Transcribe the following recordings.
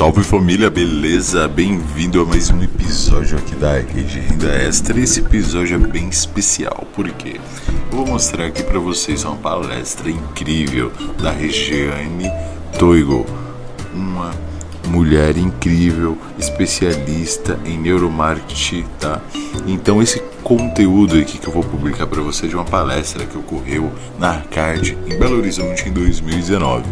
Salve família, beleza? Bem-vindo a mais um episódio aqui da Rede Renda Extra. Esse episódio é bem especial, porque eu vou mostrar aqui para vocês uma palestra incrível da Regiane Toigo, uma mulher incrível, especialista em neuromarketing, tá? Então esse conteúdo aqui que eu vou publicar para vocês de uma palestra que ocorreu na Arcade em Belo Horizonte em 2019,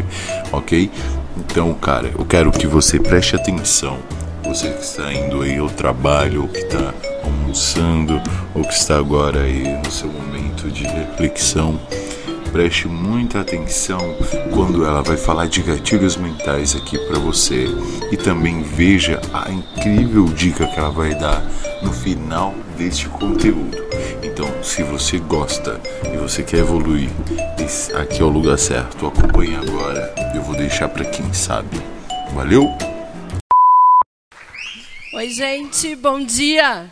ok? Então, cara, eu quero que você preste atenção. Você que está indo aí ao trabalho, ou que está almoçando, ou que está agora aí no seu momento de reflexão, preste muita atenção quando ela vai falar de gatilhos mentais aqui para você e também veja a incrível dica que ela vai dar no final deste conteúdo. Então, se você gosta e você quer evoluir, aqui é o lugar certo. Acompanhe agora. Eu vou deixar para quem sabe. Valeu? Oi, gente, bom dia.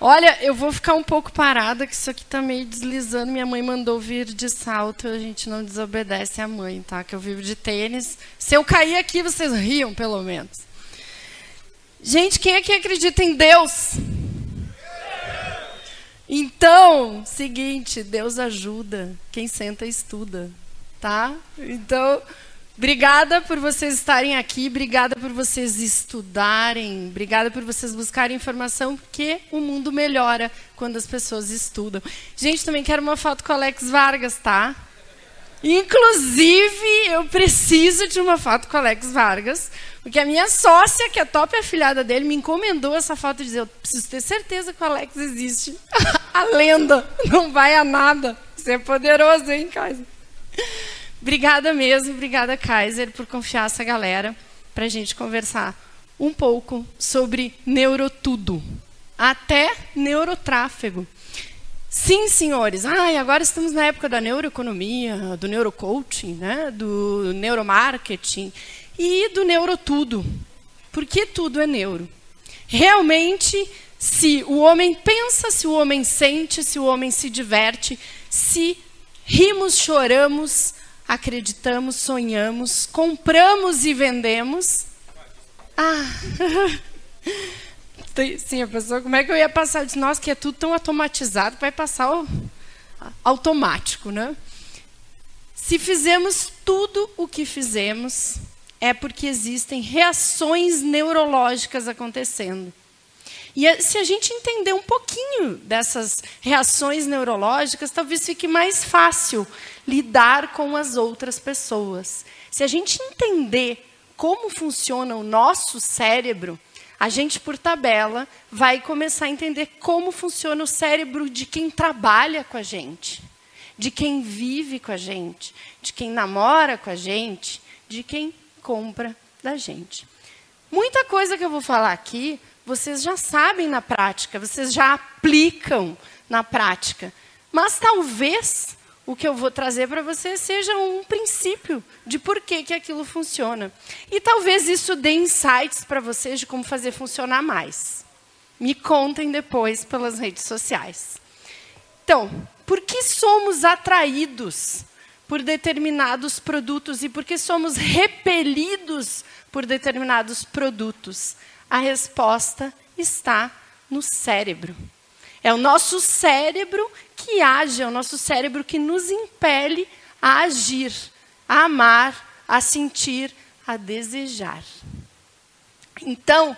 Olha, eu vou ficar um pouco parada, que isso aqui tá meio deslizando. Minha mãe mandou vir de salto, a gente não desobedece a mãe, tá? Que eu vivo de tênis. Se eu cair aqui, vocês riam, pelo menos. Gente, quem aqui acredita em Deus? Então, seguinte, Deus ajuda quem senta estuda, tá? Então, Obrigada por vocês estarem aqui, obrigada por vocês estudarem, obrigada por vocês buscarem informação, porque o mundo melhora quando as pessoas estudam. Gente, também quero uma foto com o Alex Vargas, tá? Inclusive, eu preciso de uma foto com o Alex Vargas, porque a minha sócia, que é top afilhada dele, me encomendou essa foto e disse: Eu preciso ter certeza que o Alex existe. a lenda não vai a nada. Você é poderoso, hein, Kaiser? Obrigada mesmo, obrigada, Kaiser, por confiar essa galera para a gente conversar um pouco sobre neurotudo, até neurotráfego. Sim, senhores. Ai, agora estamos na época da neuroeconomia, do neurocoaching, né? do neuromarketing e do neurotudo. Porque tudo é neuro. Realmente, se o homem pensa, se o homem sente, se o homem se diverte, se rimos, choramos, acreditamos, sonhamos, compramos e vendemos. Ah, sim, a pessoa, como é que eu ia passar? de nós que é tudo tão automatizado, vai passar o, automático, né? Se fizemos tudo o que fizemos, é porque existem reações neurológicas acontecendo. E se a gente entender um pouquinho dessas reações neurológicas, talvez fique mais fácil lidar com as outras pessoas. Se a gente entender como funciona o nosso cérebro, a gente, por tabela, vai começar a entender como funciona o cérebro de quem trabalha com a gente, de quem vive com a gente, de quem namora com a gente, de quem compra da gente. Muita coisa que eu vou falar aqui vocês já sabem na prática, vocês já aplicam na prática. Mas talvez o que eu vou trazer para vocês seja um princípio de por que, que aquilo funciona. E talvez isso dê insights para vocês de como fazer funcionar mais. Me contem depois pelas redes sociais. Então, por que somos atraídos por determinados produtos e por que somos repelidos por determinados produtos? A resposta está no cérebro. É o nosso cérebro que age, é o nosso cérebro que nos impele a agir, a amar, a sentir, a desejar. Então,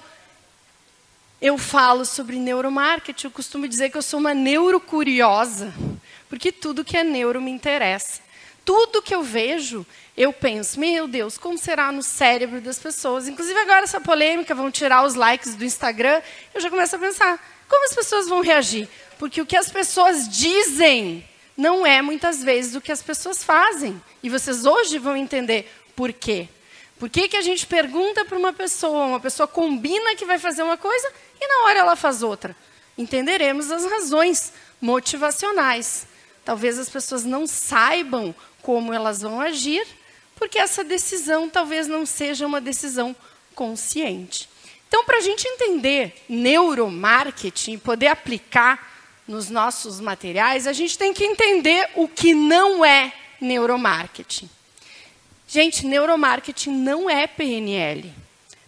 eu falo sobre neuromarketing, eu costumo dizer que eu sou uma neurocuriosa, porque tudo que é neuro me interessa. Tudo que eu vejo, eu penso, meu Deus, como será no cérebro das pessoas? Inclusive agora essa polêmica, vão tirar os likes do Instagram, eu já começo a pensar, como as pessoas vão reagir? Porque o que as pessoas dizem não é muitas vezes o que as pessoas fazem. E vocês hoje vão entender por quê. Por que, que a gente pergunta para uma pessoa, uma pessoa combina que vai fazer uma coisa e na hora ela faz outra? Entenderemos as razões motivacionais. Talvez as pessoas não saibam como elas vão agir, porque essa decisão talvez não seja uma decisão consciente. Então, para a gente entender neuromarketing e poder aplicar nos nossos materiais, a gente tem que entender o que não é neuromarketing. Gente, neuromarketing não é PNL.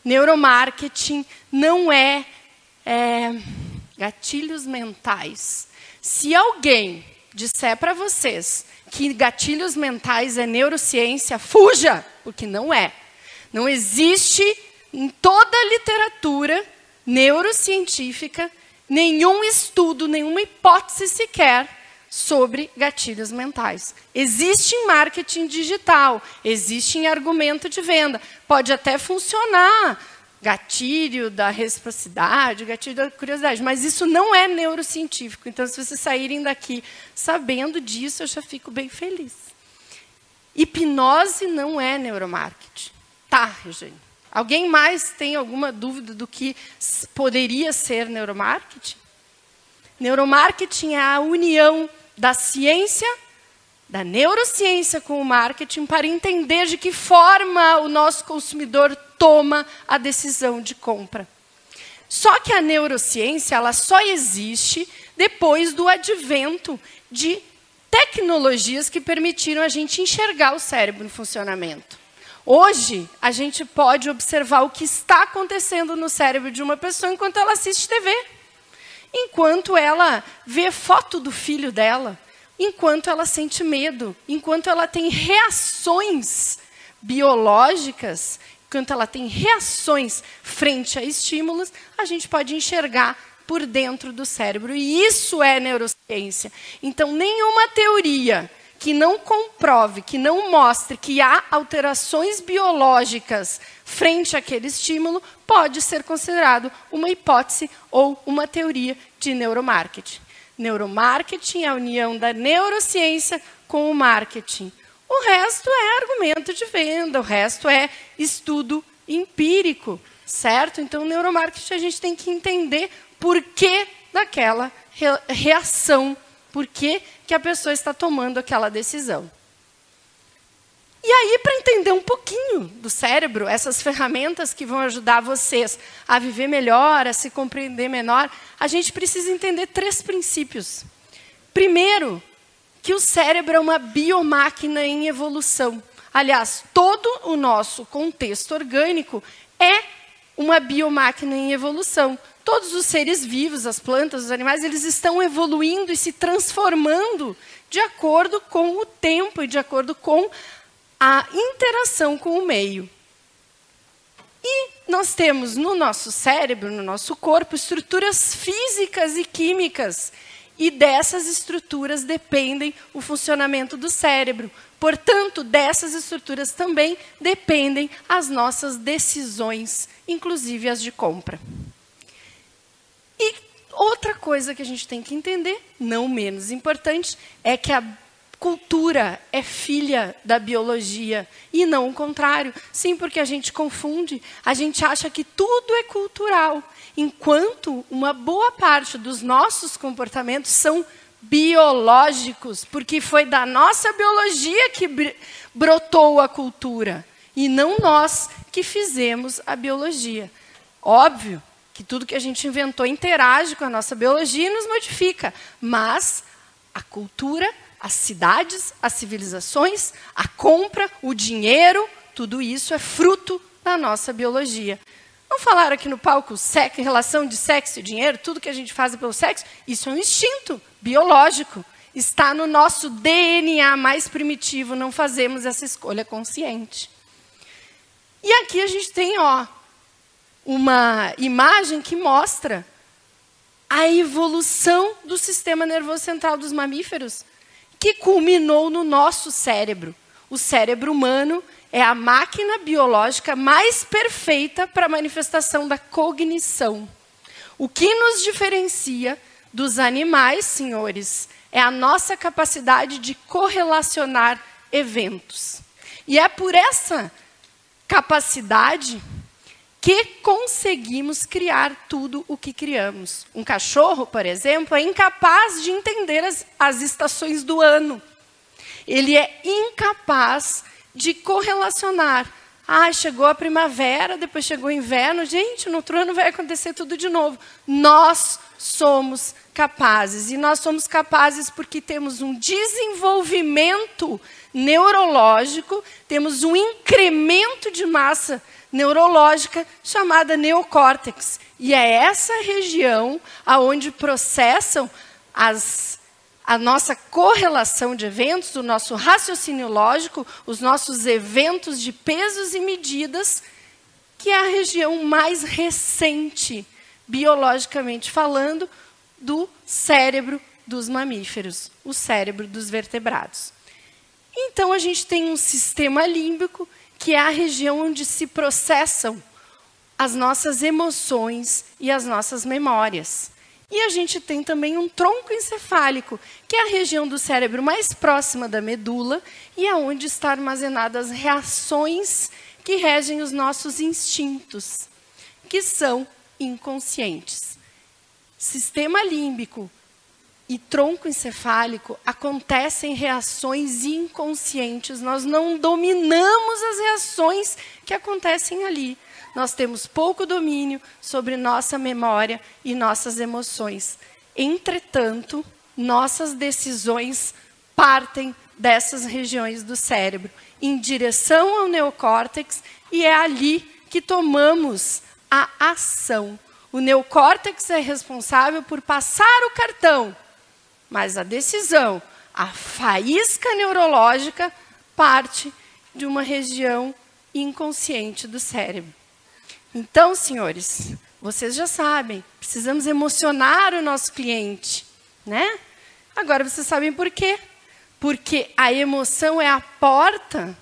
Neuromarketing não é, é gatilhos mentais. Se alguém disser para vocês que gatilhos mentais é neurociência, fuja, porque não é. Não existe em toda a literatura neurocientífica nenhum estudo, nenhuma hipótese sequer sobre gatilhos mentais. Existe em marketing digital, existe em argumento de venda. Pode até funcionar gatilho da reciprocidade, gatilho da curiosidade, mas isso não é neurocientífico. Então, se vocês saírem daqui sabendo disso, eu já fico bem feliz. Hipnose não é neuromarketing. Tá, Regiane. Alguém mais tem alguma dúvida do que poderia ser neuromarketing? Neuromarketing é a união da ciência, da neurociência com o marketing para entender de que forma o nosso consumidor toma a decisão de compra. Só que a neurociência ela só existe depois do advento de tecnologias que permitiram a gente enxergar o cérebro em funcionamento. Hoje, a gente pode observar o que está acontecendo no cérebro de uma pessoa enquanto ela assiste TV, enquanto ela vê foto do filho dela, enquanto ela sente medo, enquanto ela tem reações biológicas quando ela tem reações frente a estímulos, a gente pode enxergar por dentro do cérebro. E isso é neurociência. Então, nenhuma teoria que não comprove, que não mostre que há alterações biológicas frente àquele estímulo, pode ser considerado uma hipótese ou uma teoria de neuromarketing. Neuromarketing é a união da neurociência com o marketing. O resto é argumento de venda, o resto é estudo empírico, certo? Então, neuromarketing a gente tem que entender por que daquela reação, por que, que a pessoa está tomando aquela decisão. E aí, para entender um pouquinho do cérebro, essas ferramentas que vão ajudar vocês a viver melhor, a se compreender melhor, a gente precisa entender três princípios. Primeiro, que o cérebro é uma biomáquina em evolução. Aliás, todo o nosso contexto orgânico é uma biomáquina em evolução. Todos os seres vivos, as plantas, os animais, eles estão evoluindo e se transformando de acordo com o tempo e de acordo com a interação com o meio. E nós temos no nosso cérebro, no nosso corpo, estruturas físicas e químicas e dessas estruturas dependem o funcionamento do cérebro. Portanto, dessas estruturas também dependem as nossas decisões, inclusive as de compra. E outra coisa que a gente tem que entender, não menos importante, é que a cultura é filha da biologia e não o contrário. Sim, porque a gente confunde, a gente acha que tudo é cultural enquanto uma boa parte dos nossos comportamentos são biológicos, porque foi da nossa biologia que brotou a cultura, e não nós que fizemos a biologia. Óbvio que tudo que a gente inventou interage com a nossa biologia e nos modifica, mas a cultura, as cidades, as civilizações, a compra, o dinheiro, tudo isso é fruto da nossa biologia. Não falaram aqui no palco sexo, relação de sexo e dinheiro, tudo que a gente faz pelo sexo? Isso é um instinto biológico. Está no nosso DNA mais primitivo, não fazemos essa escolha consciente. E aqui a gente tem ó, uma imagem que mostra a evolução do sistema nervoso central dos mamíferos, que culminou no nosso cérebro. O cérebro humano é a máquina biológica mais perfeita para a manifestação da cognição. O que nos diferencia dos animais, senhores, é a nossa capacidade de correlacionar eventos. E é por essa capacidade que conseguimos criar tudo o que criamos. Um cachorro, por exemplo, é incapaz de entender as, as estações do ano. Ele é incapaz de correlacionar Ah, chegou a primavera, depois chegou o inverno. Gente, no outro ano vai acontecer tudo de novo. Nós somos capazes. E nós somos capazes porque temos um desenvolvimento neurológico, temos um incremento de massa neurológica chamada neocórtex. E é essa região aonde processam as a nossa correlação de eventos, o nosso raciocínio lógico, os nossos eventos de pesos e medidas, que é a região mais recente, biologicamente falando, do cérebro dos mamíferos, o cérebro dos vertebrados. Então a gente tem um sistema límbico, que é a região onde se processam as nossas emoções e as nossas memórias. E a gente tem também um tronco encefálico, que é a região do cérebro mais próxima da medula e é onde estão armazenadas as reações que regem os nossos instintos, que são inconscientes. Sistema límbico e tronco encefálico acontecem reações inconscientes. Nós não dominamos as reações que acontecem ali nós temos pouco domínio sobre nossa memória e nossas emoções. Entretanto, nossas decisões partem dessas regiões do cérebro, em direção ao neocórtex, e é ali que tomamos a ação. O neocórtex é responsável por passar o cartão, mas a decisão, a faísca neurológica, parte de uma região inconsciente do cérebro. Então, senhores, vocês já sabem, precisamos emocionar o nosso cliente, né? Agora vocês sabem por quê? Porque a emoção é a porta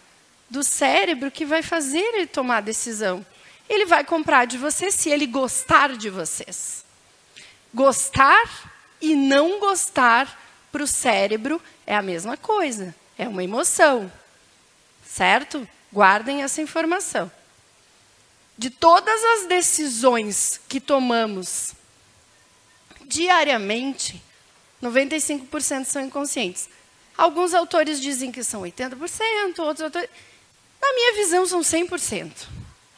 do cérebro que vai fazer ele tomar a decisão. Ele vai comprar de vocês se ele gostar de vocês. Gostar e não gostar para o cérebro é a mesma coisa, é uma emoção. Certo? Guardem essa informação de todas as decisões que tomamos diariamente, 95% são inconscientes. Alguns autores dizem que são 80%, outros autores. Na minha visão, são 100%.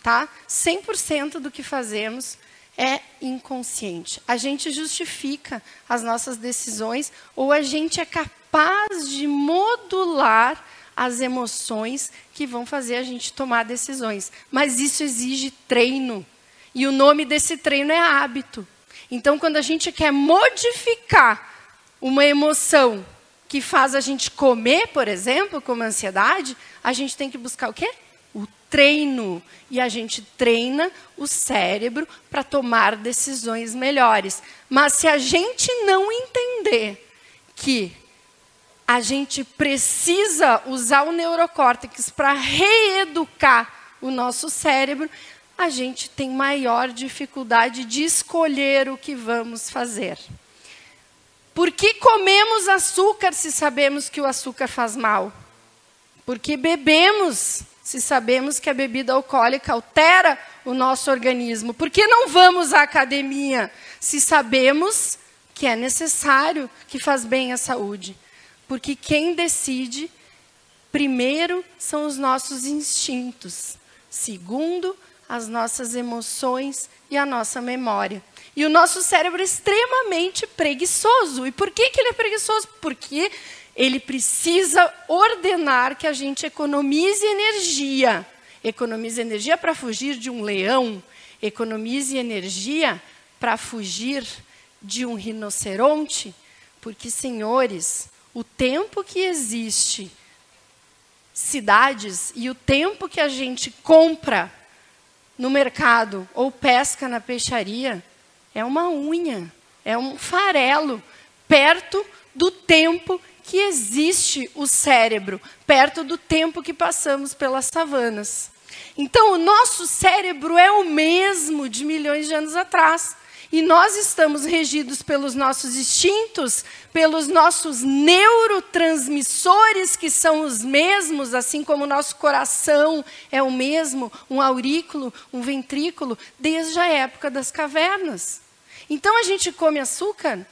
Tá? 100% do que fazemos é inconsciente. A gente justifica as nossas decisões ou a gente é capaz de modular as emoções que vão fazer a gente tomar decisões. Mas isso exige treino. E o nome desse treino é hábito. Então, quando a gente quer modificar uma emoção que faz a gente comer, por exemplo, como ansiedade, a gente tem que buscar o quê? Treino. E a gente treina o cérebro para tomar decisões melhores. Mas se a gente não entender que a gente precisa usar o neurocórtex para reeducar o nosso cérebro, a gente tem maior dificuldade de escolher o que vamos fazer. Por que comemos açúcar se sabemos que o açúcar faz mal? Porque bebemos se sabemos que a bebida alcoólica altera o nosso organismo? Por que não vamos à academia se sabemos que é necessário, que faz bem à saúde? Porque quem decide, primeiro, são os nossos instintos. Segundo, as nossas emoções e a nossa memória. E o nosso cérebro é extremamente preguiçoso. E por que, que ele é preguiçoso? Porque ele precisa ordenar que a gente economize energia. Economize energia para fugir de um leão. Economize energia para fugir de um rinoceronte. Porque, senhores, o tempo que existe cidades e o tempo que a gente compra no mercado ou pesca na peixaria é uma unha, é um farelo perto do tempo que existe o cérebro, perto do tempo que passamos pelas savanas. Então, o nosso cérebro é o mesmo de milhões de anos atrás. E nós estamos regidos pelos nossos instintos, pelos nossos neurotransmissores, que são os mesmos, assim como o nosso coração é o mesmo, um aurículo, um ventrículo, desde a época das cavernas. Então a gente come açúcar,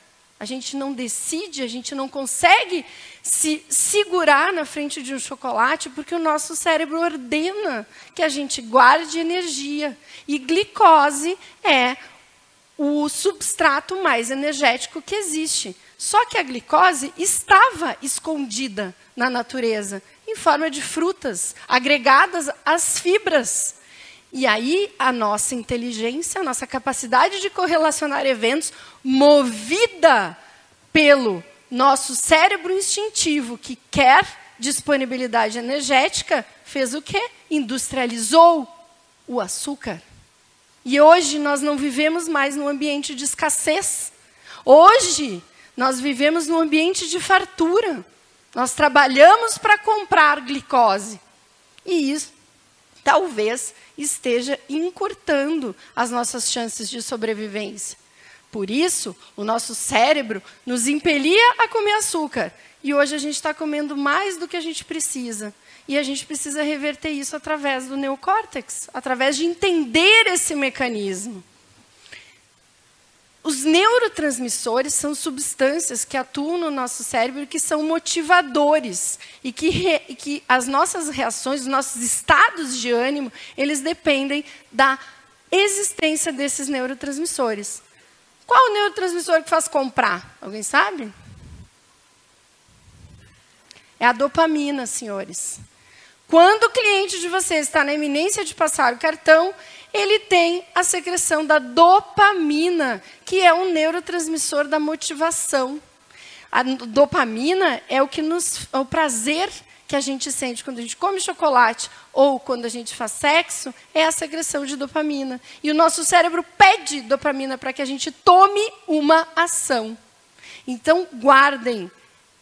a gente não decide, a gente não consegue se segurar na frente de um chocolate porque o nosso cérebro ordena que a gente guarde energia. E glicose é o substrato mais energético que existe. Só que a glicose estava escondida na natureza, em forma de frutas, agregadas às fibras. E aí a nossa inteligência, a nossa capacidade de correlacionar eventos, movida pelo nosso cérebro instintivo que quer disponibilidade energética, fez o quê? Industrializou o açúcar. E hoje nós não vivemos mais num ambiente de escassez. Hoje nós vivemos num ambiente de fartura. Nós trabalhamos para comprar glicose. E isso talvez esteja encurtando as nossas chances de sobrevivência. Por isso, o nosso cérebro nos impelia a comer açúcar. E hoje a gente está comendo mais do que a gente precisa. E a gente precisa reverter isso através do neocórtex, através de entender esse mecanismo. Os neurotransmissores são substâncias que atuam no nosso cérebro que são motivadores e que, re, que as nossas reações, os nossos estados de ânimo, eles dependem da existência desses neurotransmissores. Qual o neurotransmissor que faz comprar? Alguém sabe? É a dopamina, senhores. Quando o cliente de vocês está na iminência de passar o cartão, ele tem a secreção da dopamina, que é um neurotransmissor da motivação. A dopamina é o que nos, é o prazer que a gente sente quando a gente come chocolate ou quando a gente faz sexo, é a secreção de dopamina. E o nosso cérebro pede dopamina para que a gente tome uma ação. Então, guardem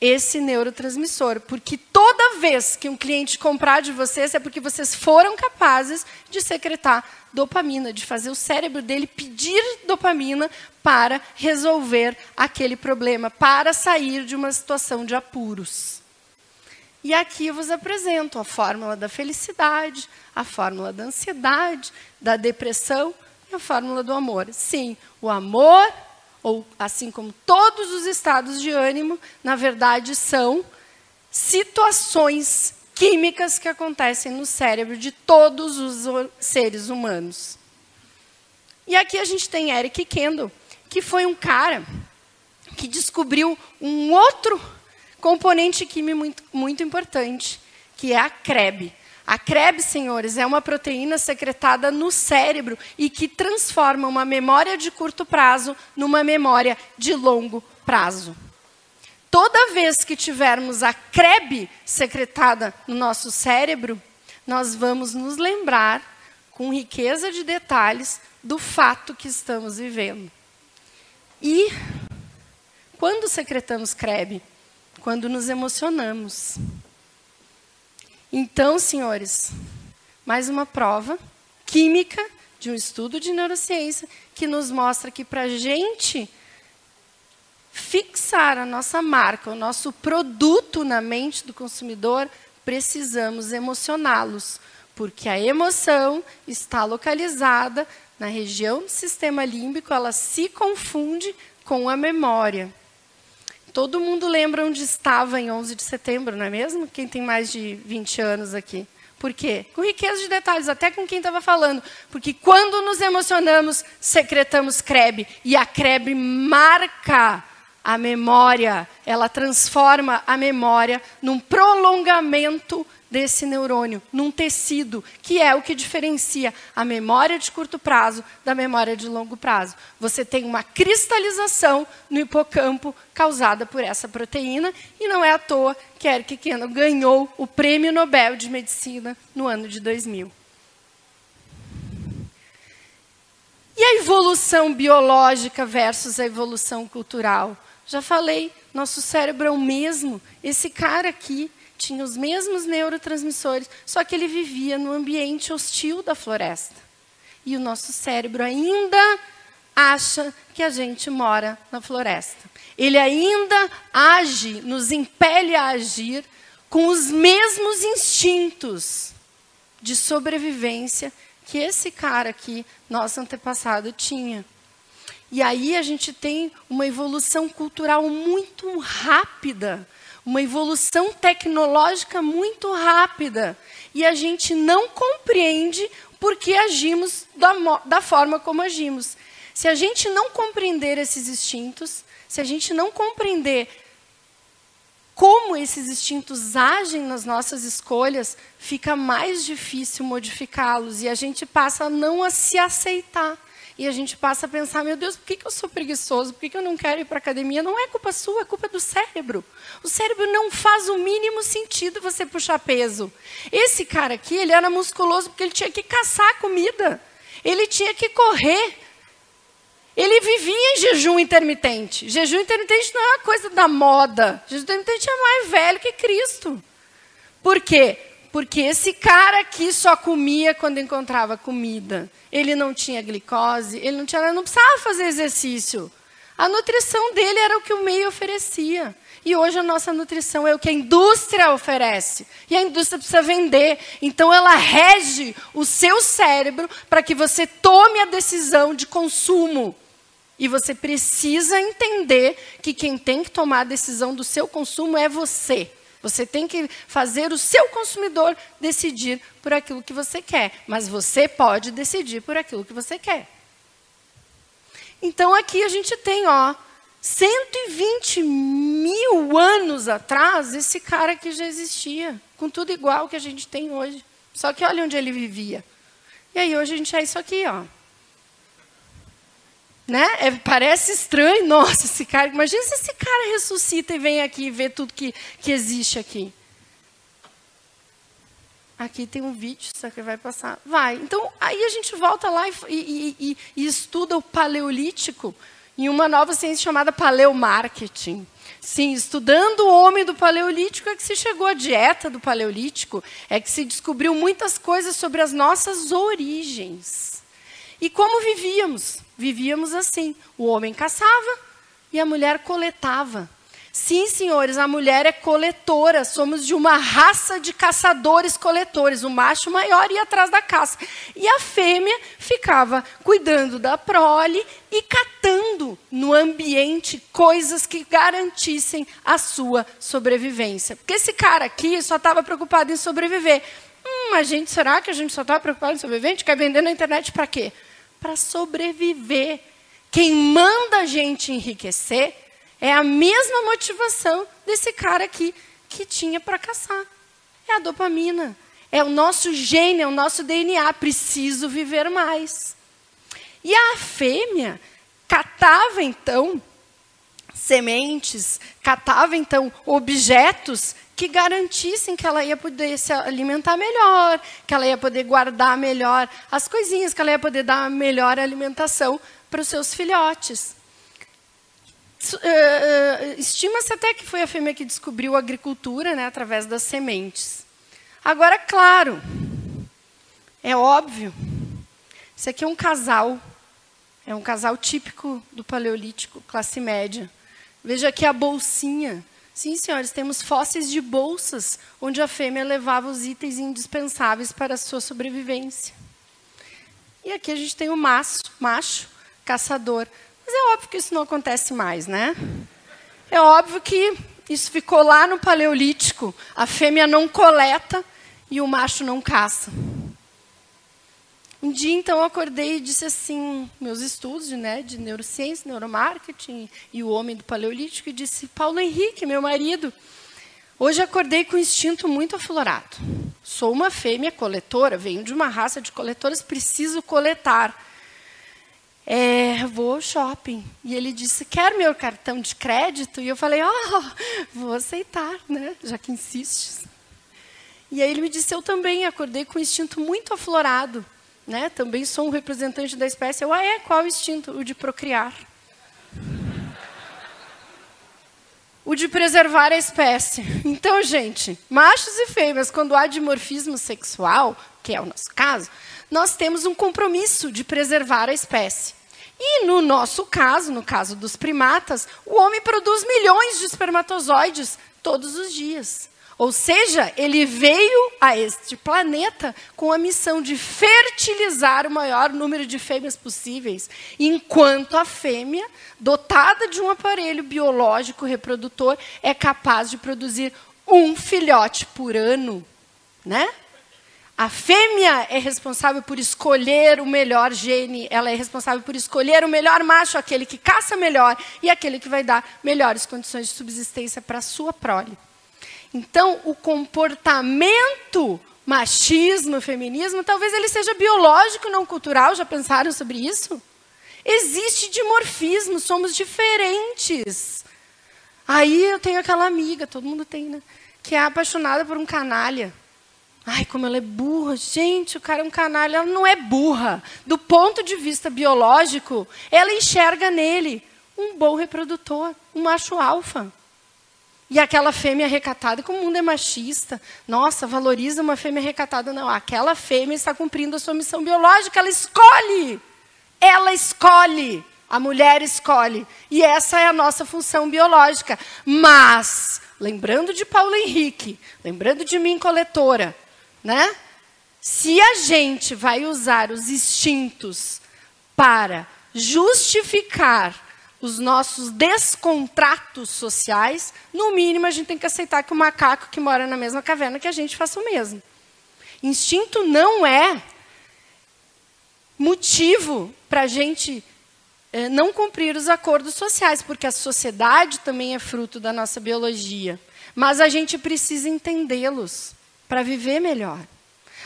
esse neurotransmissor, porque toda vez que um cliente comprar de vocês é porque vocês foram capazes de secretar dopamina, de fazer o cérebro dele pedir dopamina para resolver aquele problema, para sair de uma situação de apuros. E aqui eu vos apresento a fórmula da felicidade, a fórmula da ansiedade, da depressão e a fórmula do amor. Sim, o amor ou assim como todos os estados de ânimo, na verdade são situações químicas que acontecem no cérebro de todos os seres humanos. E aqui a gente tem Eric Kendall, que foi um cara que descobriu um outro componente químico muito, muito importante, que é a CREB, a CREB, senhores, é uma proteína secretada no cérebro e que transforma uma memória de curto prazo numa memória de longo prazo. Toda vez que tivermos a CREB secretada no nosso cérebro, nós vamos nos lembrar, com riqueza de detalhes, do fato que estamos vivendo. E quando secretamos CREB? Quando nos emocionamos. Então, senhores, mais uma prova química de um estudo de neurociência que nos mostra que para a gente fixar a nossa marca, o nosso produto na mente do consumidor, precisamos emocioná-los, porque a emoção está localizada na região do sistema límbico, ela se confunde com a memória. Todo mundo lembra onde estava em 11 de setembro, não é mesmo? Quem tem mais de 20 anos aqui. Por quê? Com riqueza de detalhes, até com quem estava falando. Porque quando nos emocionamos, secretamos CREB. E a CREB marca a memória, ela transforma a memória num prolongamento desse neurônio num tecido, que é o que diferencia a memória de curto prazo da memória de longo prazo. Você tem uma cristalização no hipocampo causada por essa proteína, e não é à toa que Eric Keno ganhou o Prêmio Nobel de Medicina no ano de 2000. E a evolução biológica versus a evolução cultural? Já falei, nosso cérebro é o mesmo. Esse cara aqui tinha os mesmos neurotransmissores, só que ele vivia no ambiente hostil da floresta. E o nosso cérebro ainda acha que a gente mora na floresta. Ele ainda age, nos impele a agir com os mesmos instintos de sobrevivência que esse cara aqui, nosso antepassado, tinha. E aí a gente tem uma evolução cultural muito rápida, uma evolução tecnológica muito rápida. E a gente não compreende por que agimos da, da forma como agimos. Se a gente não compreender esses instintos, se a gente não compreender como esses instintos agem nas nossas escolhas, fica mais difícil modificá-los e a gente passa a não a se aceitar. E a gente passa a pensar, meu Deus, por que, que eu sou preguiçoso? Por que, que eu não quero ir para a academia? Não é culpa sua, é culpa do cérebro. O cérebro não faz o mínimo sentido você puxar peso. Esse cara aqui, ele era musculoso porque ele tinha que caçar comida. Ele tinha que correr. Ele vivia em jejum intermitente. Jejum intermitente não é uma coisa da moda. Jejum intermitente é mais velho que Cristo. Por quê? Porque esse cara aqui só comia quando encontrava comida. Ele não tinha glicose, ele não tinha, não precisava fazer exercício. A nutrição dele era o que o meio oferecia. E hoje a nossa nutrição é o que a indústria oferece. E a indústria precisa vender. Então ela rege o seu cérebro para que você tome a decisão de consumo. E você precisa entender que quem tem que tomar a decisão do seu consumo é você. Você tem que fazer o seu consumidor decidir por aquilo que você quer, mas você pode decidir por aquilo que você quer. Então aqui a gente tem, ó, 120 mil anos atrás, esse cara que já existia, com tudo igual que a gente tem hoje. Só que olha onde ele vivia. E aí hoje a gente é isso aqui, ó. Né? É, parece estranho, nossa, esse cara. Imagina se esse cara ressuscita e vem aqui e vê tudo que, que existe aqui. Aqui tem um vídeo, só que vai passar. Vai. Então, aí a gente volta lá e, e, e, e estuda o paleolítico em uma nova ciência chamada paleomarketing. Sim, estudando o homem do paleolítico é que se chegou à dieta do paleolítico, é que se descobriu muitas coisas sobre as nossas origens. E como vivíamos? vivíamos assim. O homem caçava e a mulher coletava. Sim, senhores, a mulher é coletora. Somos de uma raça de caçadores-coletores. O macho maior ia atrás da caça. E a fêmea ficava cuidando da prole e catando no ambiente coisas que garantissem a sua sobrevivência. Porque esse cara aqui só estava preocupado em sobreviver. Hum, a gente, será que a gente só está preocupado em sobreviver? A gente quer vender na internet para quê? Para sobreviver. Quem manda a gente enriquecer é a mesma motivação desse cara aqui que tinha para caçar. É a dopamina. É o nosso gene, é o nosso DNA. Preciso viver mais. E a fêmea catava então sementes, catava então objetos que garantissem que ela ia poder se alimentar melhor, que ela ia poder guardar melhor as coisinhas, que ela ia poder dar melhor alimentação para os seus filhotes. Uh, Estima-se até que foi a fêmea que descobriu a agricultura né, através das sementes. Agora, claro, é óbvio, isso aqui é um casal, é um casal típico do Paleolítico, classe média. Veja aqui a bolsinha Sim, senhores, temos fósseis de bolsas onde a fêmea levava os itens indispensáveis para a sua sobrevivência. E aqui a gente tem o macho, macho caçador. Mas é óbvio que isso não acontece mais, né? É óbvio que isso ficou lá no Paleolítico. A fêmea não coleta e o macho não caça. Um dia, então, eu acordei e disse assim, meus estudos né, de neurociência, neuromarketing e o homem do paleolítico, e disse, Paulo Henrique, meu marido, hoje acordei com um instinto muito aflorado. Sou uma fêmea coletora, venho de uma raça de coletoras, preciso coletar. É, vou ao shopping. E ele disse, quer meu cartão de crédito? E eu falei, oh, vou aceitar, né, já que insistes. E aí ele me disse, eu também acordei com um instinto muito aflorado né? Também sou um representante da espécie. Eu, ah, é? Qual o instinto? O de procriar. o de preservar a espécie. Então, gente, machos e fêmeas, quando há dimorfismo sexual, que é o nosso caso, nós temos um compromisso de preservar a espécie. E no nosso caso, no caso dos primatas, o homem produz milhões de espermatozoides todos os dias. Ou seja, ele veio a este planeta com a missão de fertilizar o maior número de fêmeas possíveis, enquanto a fêmea, dotada de um aparelho biológico reprodutor, é capaz de produzir um filhote por ano, né? A fêmea é responsável por escolher o melhor gene, ela é responsável por escolher o melhor macho, aquele que caça melhor e aquele que vai dar melhores condições de subsistência para a sua prole. Então, o comportamento machismo, feminismo, talvez ele seja biológico, não cultural. Já pensaram sobre isso? Existe dimorfismo, somos diferentes. Aí eu tenho aquela amiga, todo mundo tem, né? Que é apaixonada por um canalha. Ai, como ela é burra. Gente, o cara é um canalha. Ela não é burra. Do ponto de vista biológico, ela enxerga nele um bom reprodutor, um macho alfa. E aquela fêmea recatada, como o mundo é machista, nossa, valoriza uma fêmea recatada. Não, aquela fêmea está cumprindo a sua missão biológica, ela escolhe. Ela escolhe. A mulher escolhe. E essa é a nossa função biológica. Mas, lembrando de Paulo Henrique, lembrando de mim, coletora, né? Se a gente vai usar os instintos para justificar os nossos descontratos sociais, no mínimo a gente tem que aceitar que o macaco que mora na mesma caverna que a gente faça o mesmo. Instinto não é motivo para a gente é, não cumprir os acordos sociais, porque a sociedade também é fruto da nossa biologia. Mas a gente precisa entendê-los para viver melhor.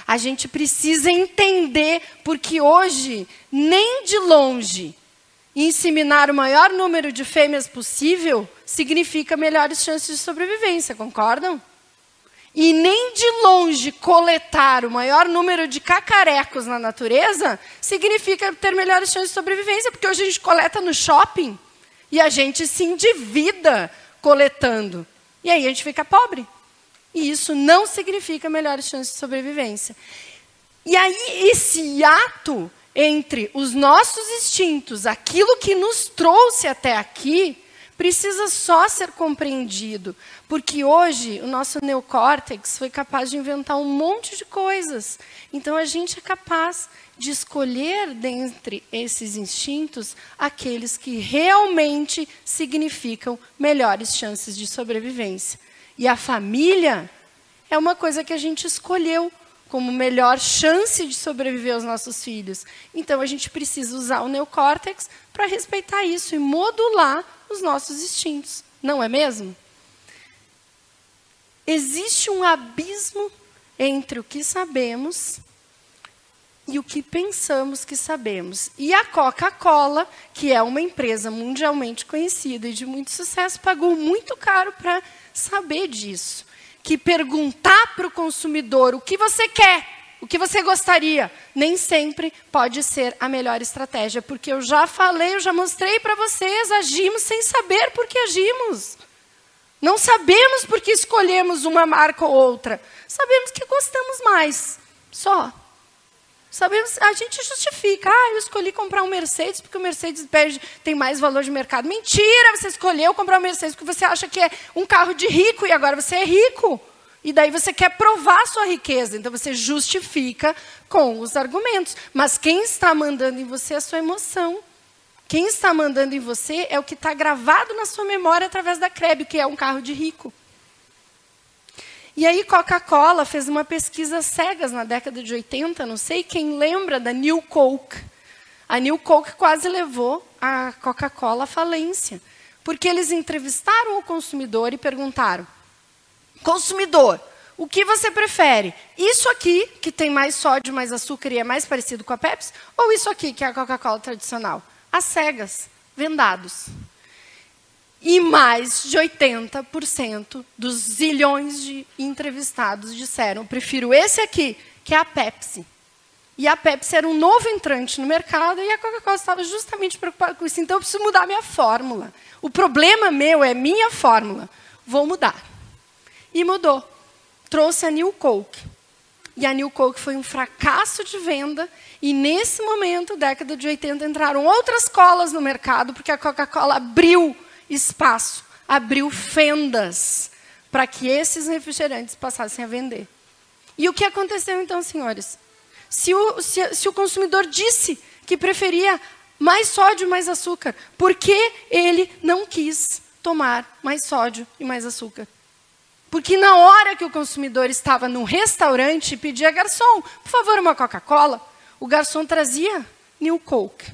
A gente precisa entender, porque hoje, nem de longe, inseminar o maior número de fêmeas possível significa melhores chances de sobrevivência, concordam? E nem de longe coletar o maior número de cacarecos na natureza significa ter melhores chances de sobrevivência, porque hoje a gente coleta no shopping e a gente se endivida coletando. E aí a gente fica pobre. E isso não significa melhores chances de sobrevivência. E aí esse ato entre os nossos instintos, aquilo que nos trouxe até aqui, precisa só ser compreendido. Porque hoje o nosso neocórtex foi capaz de inventar um monte de coisas. Então a gente é capaz de escolher dentre esses instintos aqueles que realmente significam melhores chances de sobrevivência. E a família é uma coisa que a gente escolheu como melhor chance de sobreviver aos nossos filhos. Então a gente precisa usar o neocórtex para respeitar isso e modular os nossos instintos, não é mesmo? Existe um abismo entre o que sabemos e o que pensamos que sabemos. E a Coca-Cola, que é uma empresa mundialmente conhecida e de muito sucesso, pagou muito caro para saber disso que perguntar para o consumidor o que você quer, o que você gostaria, nem sempre pode ser a melhor estratégia, porque eu já falei, eu já mostrei para vocês, agimos sem saber por que agimos. Não sabemos por que escolhemos uma marca ou outra. Sabemos que gostamos mais. Só. Sabemos, a gente justifica. Ah, eu escolhi comprar um Mercedes porque o Mercedes Benz tem mais valor de mercado. Mentira, você escolheu comprar um Mercedes porque você acha que é um carro de rico e agora você é rico. E daí você quer provar sua riqueza. Então você justifica com os argumentos. Mas quem está mandando em você é a sua emoção. Quem está mandando em você é o que está gravado na sua memória através da CREB, que é um carro de rico. E aí Coca-Cola fez uma pesquisa cegas na década de 80, não sei quem lembra da New Coke. A New Coke quase levou a Coca-Cola à falência, porque eles entrevistaram o consumidor e perguntaram: Consumidor, o que você prefere? Isso aqui, que tem mais sódio, mais açúcar e é mais parecido com a Pepsi, ou isso aqui, que é a Coca-Cola tradicional? As cegas, vendados. E mais de 80% dos zilhões de entrevistados disseram: prefiro esse aqui, que é a Pepsi. E a Pepsi era um novo entrante no mercado e a Coca-Cola estava justamente preocupada com isso. Então eu preciso mudar minha fórmula. O problema meu é minha fórmula. Vou mudar. E mudou. Trouxe a New Coke. E a New Coke foi um fracasso de venda. E nesse momento, década de 80, entraram outras colas no mercado, porque a Coca-Cola abriu espaço, abriu fendas para que esses refrigerantes passassem a vender. E o que aconteceu então, senhores? Se o, se, se o consumidor disse que preferia mais sódio e mais açúcar, por que ele não quis tomar mais sódio e mais açúcar? Porque na hora que o consumidor estava no restaurante e pedia garçom, por favor, uma Coca-Cola, o garçom trazia New Coke.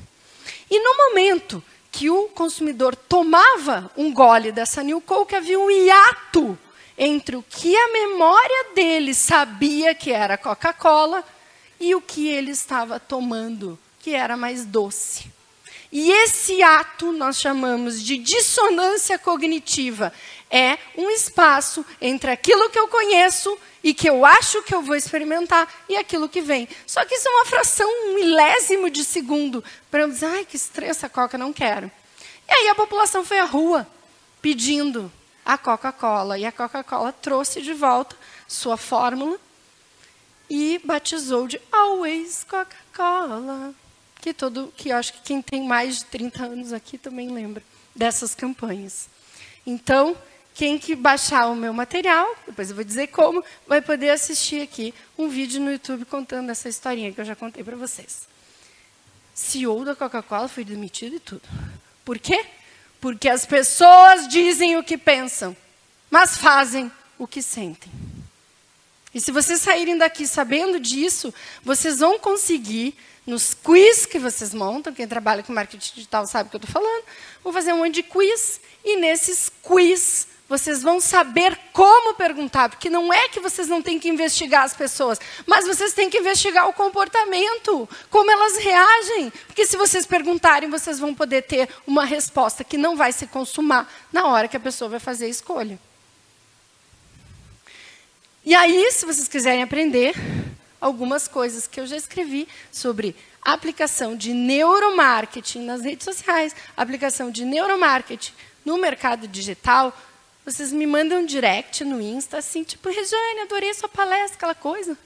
E no momento que o consumidor tomava um gole dessa New Coke, havia um hiato entre o que a memória dele sabia que era Coca-Cola e o que ele estava tomando, que era mais doce. E esse ato nós chamamos de dissonância cognitiva. É um espaço entre aquilo que eu conheço e que eu acho que eu vou experimentar e aquilo que vem. Só que isso é uma fração, um milésimo de segundo, para eu dizer, ai, que estranho essa coca, não quero. E aí a população foi à rua pedindo a Coca-Cola. E a Coca-Cola trouxe de volta sua fórmula e batizou de Always Coca-Cola que todo, que acho que quem tem mais de 30 anos aqui também lembra dessas campanhas. Então, quem que baixar o meu material, depois eu vou dizer como, vai poder assistir aqui um vídeo no YouTube contando essa historinha que eu já contei para vocês. CEO da Coca-Cola foi demitido e tudo. Por quê? Porque as pessoas dizem o que pensam, mas fazem o que sentem. E se vocês saírem daqui sabendo disso, vocês vão conseguir nos quiz que vocês montam, quem trabalha com marketing digital sabe o que eu estou falando, vou fazer um monte de quiz, e nesses quiz vocês vão saber como perguntar, porque não é que vocês não têm que investigar as pessoas, mas vocês têm que investigar o comportamento, como elas reagem. Porque se vocês perguntarem, vocês vão poder ter uma resposta que não vai se consumar na hora que a pessoa vai fazer a escolha. E aí, se vocês quiserem aprender, algumas coisas que eu já escrevi sobre aplicação de neuromarketing nas redes sociais, aplicação de neuromarketing no mercado digital, vocês me mandam um direct no Insta, assim, tipo, Regiane, adorei sua palestra, aquela coisa.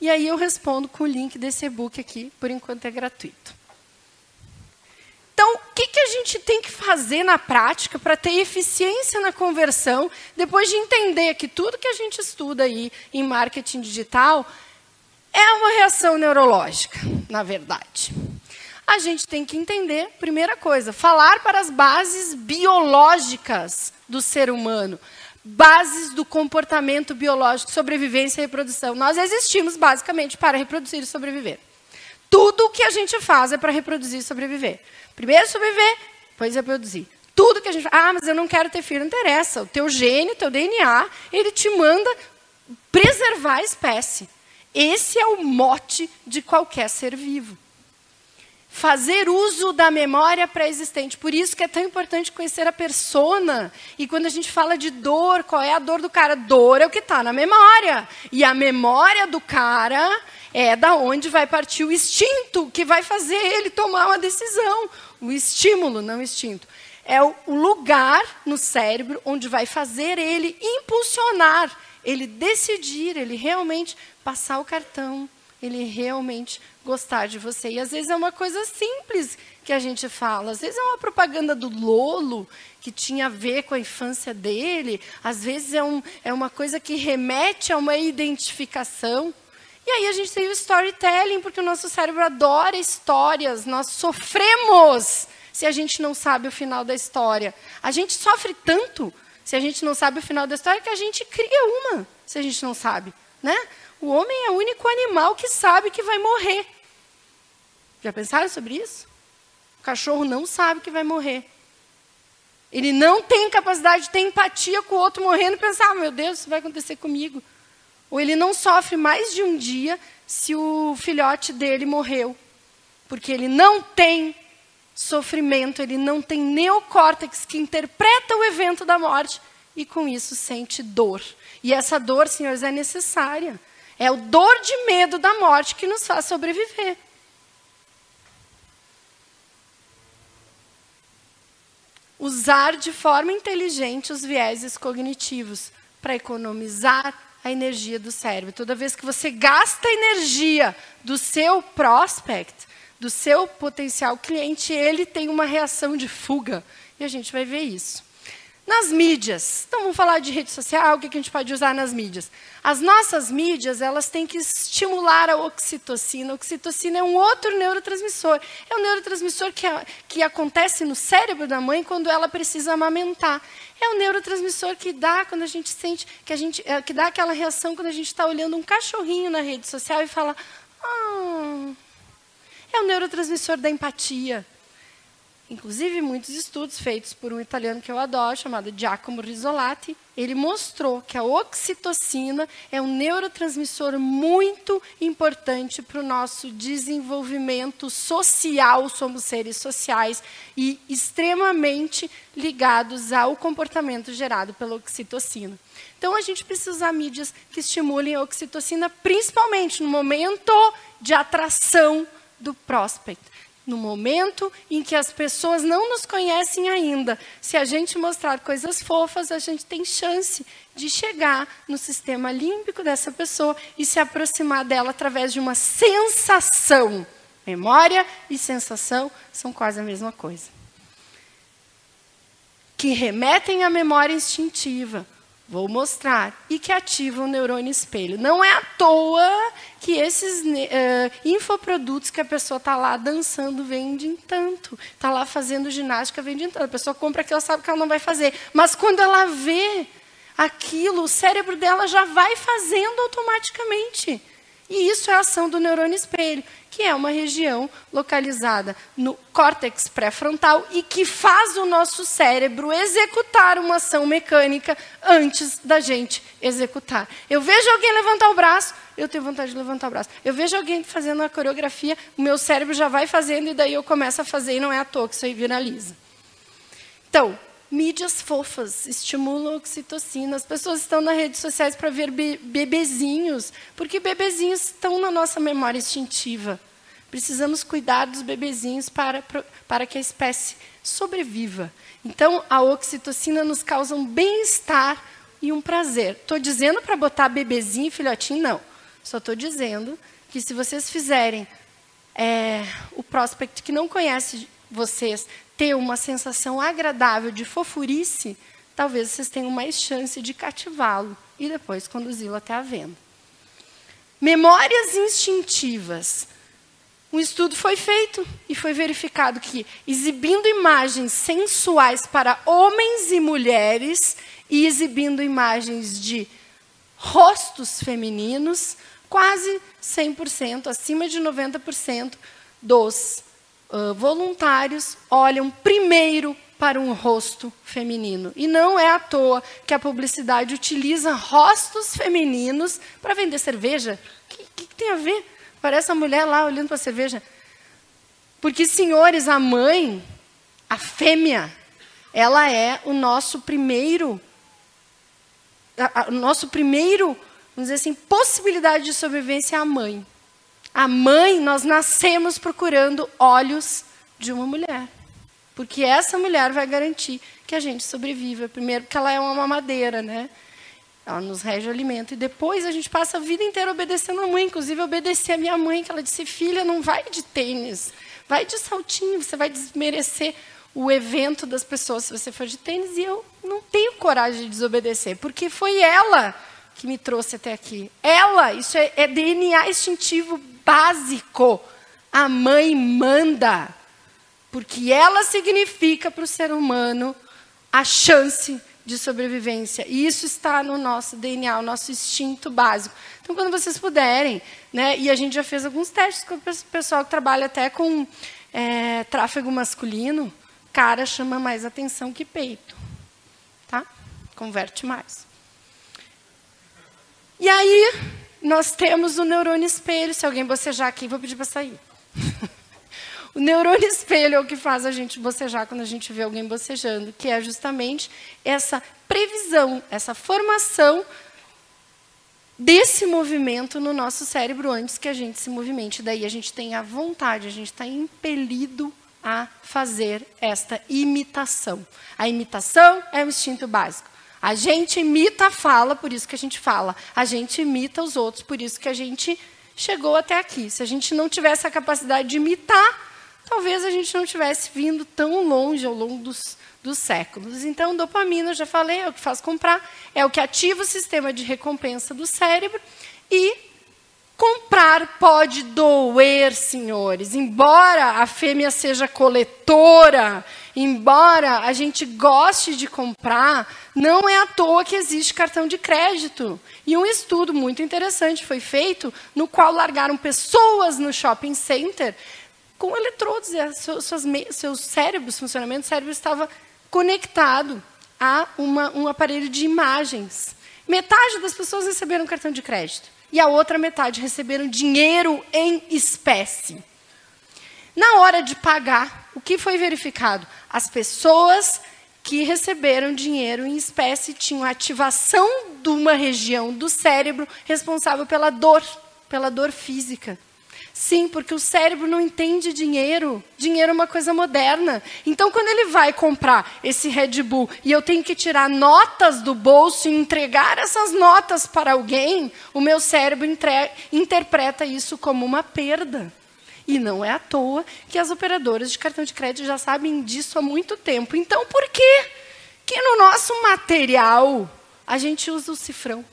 E aí eu respondo com o link desse e-book aqui, por enquanto é gratuito. Então, o que, que a gente tem que fazer na prática para ter eficiência na conversão, depois de entender que tudo que a gente estuda aí em marketing digital é uma reação neurológica, na verdade. A gente tem que entender, primeira coisa, falar para as bases biológicas do ser humano, bases do comportamento biológico, sobrevivência e reprodução. Nós existimos basicamente para reproduzir e sobreviver. Tudo o que a gente faz é para reproduzir e sobreviver. Primeiro sobreviver, depois reproduzir. Tudo que a gente. Ah, mas eu não quero ter filho, não interessa. O teu gene, o teu DNA, ele te manda preservar a espécie. Esse é o mote de qualquer ser vivo. Fazer uso da memória pré-existente. Por isso que é tão importante conhecer a persona. E quando a gente fala de dor, qual é a dor do cara? Dor é o que está na memória. E a memória do cara é da onde vai partir o instinto que vai fazer ele tomar uma decisão. O estímulo, não o instinto. É o lugar no cérebro onde vai fazer ele impulsionar, ele decidir, ele realmente passar o cartão, ele realmente gostar de você. E às vezes é uma coisa simples que a gente fala. Às vezes é uma propaganda do Lolo que tinha a ver com a infância dele. Às vezes é, um, é uma coisa que remete a uma identificação. E aí a gente tem o storytelling, porque o nosso cérebro adora histórias. Nós sofremos se a gente não sabe o final da história. A gente sofre tanto se a gente não sabe o final da história que a gente cria uma, se a gente não sabe. Né? O homem é o único animal que sabe que vai morrer. Já pensaram sobre isso? O cachorro não sabe que vai morrer. Ele não tem capacidade de ter empatia com o outro morrendo e pensar, ah, meu Deus, isso vai acontecer comigo. Ou ele não sofre mais de um dia se o filhote dele morreu. Porque ele não tem sofrimento, ele não tem neocórtex que interpreta o evento da morte e com isso sente dor. E essa dor, senhores, é necessária. É o dor de medo da morte que nos faz sobreviver. Usar de forma inteligente os vieses cognitivos para economizar a energia do cérebro. Toda vez que você gasta energia do seu prospect, do seu potencial cliente, ele tem uma reação de fuga. E a gente vai ver isso. Nas mídias. Então, vamos falar de rede social, o que a gente pode usar nas mídias. As nossas mídias, elas têm que estimular a oxitocina. A oxitocina é um outro neurotransmissor. É um neurotransmissor que, que acontece no cérebro da mãe quando ela precisa amamentar. É o neurotransmissor que dá quando a gente sente, que, a gente, é, que dá aquela reação quando a gente está olhando um cachorrinho na rede social e fala, ah, é o neurotransmissor da empatia. Inclusive, muitos estudos feitos por um italiano que eu adoro, chamado Giacomo Risolati, ele mostrou que a oxitocina é um neurotransmissor muito importante para o nosso desenvolvimento social, somos seres sociais, e extremamente ligados ao comportamento gerado pela oxitocina. Então, a gente precisa usar mídias que estimulem a oxitocina, principalmente no momento de atração do prospect no momento em que as pessoas não nos conhecem ainda. Se a gente mostrar coisas fofas, a gente tem chance de chegar no sistema límbico dessa pessoa e se aproximar dela através de uma sensação. Memória e sensação são quase a mesma coisa. Que remetem à memória instintiva. Vou mostrar. E que ativam o neurônio espelho. Não é à toa que esses uh, infoprodutos que a pessoa está lá dançando vendem tanto. Está lá fazendo ginástica, vendem tanto. A pessoa compra aquilo, sabe que ela não vai fazer. Mas quando ela vê aquilo, o cérebro dela já vai fazendo automaticamente. E isso é a ação do neurônio espelho que é uma região localizada no córtex pré-frontal e que faz o nosso cérebro executar uma ação mecânica antes da gente executar. Eu vejo alguém levantar o braço, eu tenho vontade de levantar o braço. Eu vejo alguém fazendo a coreografia, o meu cérebro já vai fazendo e daí eu começo a fazer e não é à toa que isso aí viraliza. Então, mídias fofas estimulam oxitocina. As pessoas estão nas redes sociais para ver be bebezinhos, porque bebezinhos estão na nossa memória instintiva. Precisamos cuidar dos bebezinhos para, para que a espécie sobreviva. Então, a oxitocina nos causa um bem-estar e um prazer. Estou dizendo para botar bebezinho e filhotinho? Não. Só estou dizendo que se vocês fizerem é, o prospect que não conhece vocês ter uma sensação agradável de fofurice, talvez vocês tenham mais chance de cativá-lo e depois conduzi-lo até a venda. Memórias instintivas. Um estudo foi feito e foi verificado que, exibindo imagens sensuais para homens e mulheres e exibindo imagens de rostos femininos, quase 100%, acima de 90% dos voluntários olham primeiro para um rosto feminino. E não é à toa que a publicidade utiliza rostos femininos para vender cerveja. O que, que, tem a ver? Parece a mulher lá olhando para a cerveja. Porque, senhores, a mãe, a fêmea, ela é o nosso primeiro, a, a, o nosso primeiro, vamos dizer assim, possibilidade de sobrevivência a mãe. A mãe, nós nascemos procurando olhos de uma mulher. Porque essa mulher vai garantir que a gente sobreviva. Primeiro, porque ela é uma mamadeira, né? Ela nos rege o alimento. E depois a gente passa a vida inteira obedecendo a mãe. Inclusive, obedecer a minha mãe, que ela disse: Filha, não vai de tênis, vai de saltinho, você vai desmerecer o evento das pessoas se você for de tênis. E eu não tenho coragem de desobedecer, porque foi ela que me trouxe até aqui. Ela, isso é, é DNA instintivo básico. A mãe manda, porque ela significa para o ser humano a chance de sobrevivência. E isso está no nosso DNA, o nosso instinto básico. Então, quando vocês puderem, né, e a gente já fez alguns testes com o pessoal que trabalha até com é, tráfego masculino, cara chama mais atenção que peito. Tá? Converte mais. E aí, nós temos o neurônio espelho. Se alguém bocejar aqui, vou pedir para sair. O neurônio espelho é o que faz a gente bocejar quando a gente vê alguém bocejando, que é justamente essa previsão, essa formação desse movimento no nosso cérebro antes que a gente se movimente. Daí a gente tem a vontade, a gente está impelido a fazer esta imitação. A imitação é o instinto básico. A gente imita a fala, por isso que a gente fala. A gente imita os outros, por isso que a gente chegou até aqui. Se a gente não tivesse a capacidade de imitar, talvez a gente não tivesse vindo tão longe ao longo dos, dos séculos. Então, dopamina, eu já falei, é o que faz comprar, é o que ativa o sistema de recompensa do cérebro e comprar pode doer, senhores. Embora a fêmea seja coletora, embora a gente goste de comprar, não é à toa que existe cartão de crédito. E um estudo muito interessante foi feito, no qual largaram pessoas no shopping center com eletrodos, e seus, seus cérebros, funcionamento do cérebro estava conectado a uma, um aparelho de imagens. Metade das pessoas receberam cartão de crédito e a outra metade receberam dinheiro em espécie. Na hora de pagar, o que foi verificado? As pessoas que receberam dinheiro em espécie tinham ativação de uma região do cérebro responsável pela dor, pela dor física. Sim, porque o cérebro não entende dinheiro. Dinheiro é uma coisa moderna. Então, quando ele vai comprar esse Red Bull e eu tenho que tirar notas do bolso e entregar essas notas para alguém, o meu cérebro interpreta isso como uma perda. E não é à toa que as operadoras de cartão de crédito já sabem disso há muito tempo. Então, por que que no nosso material a gente usa o cifrão?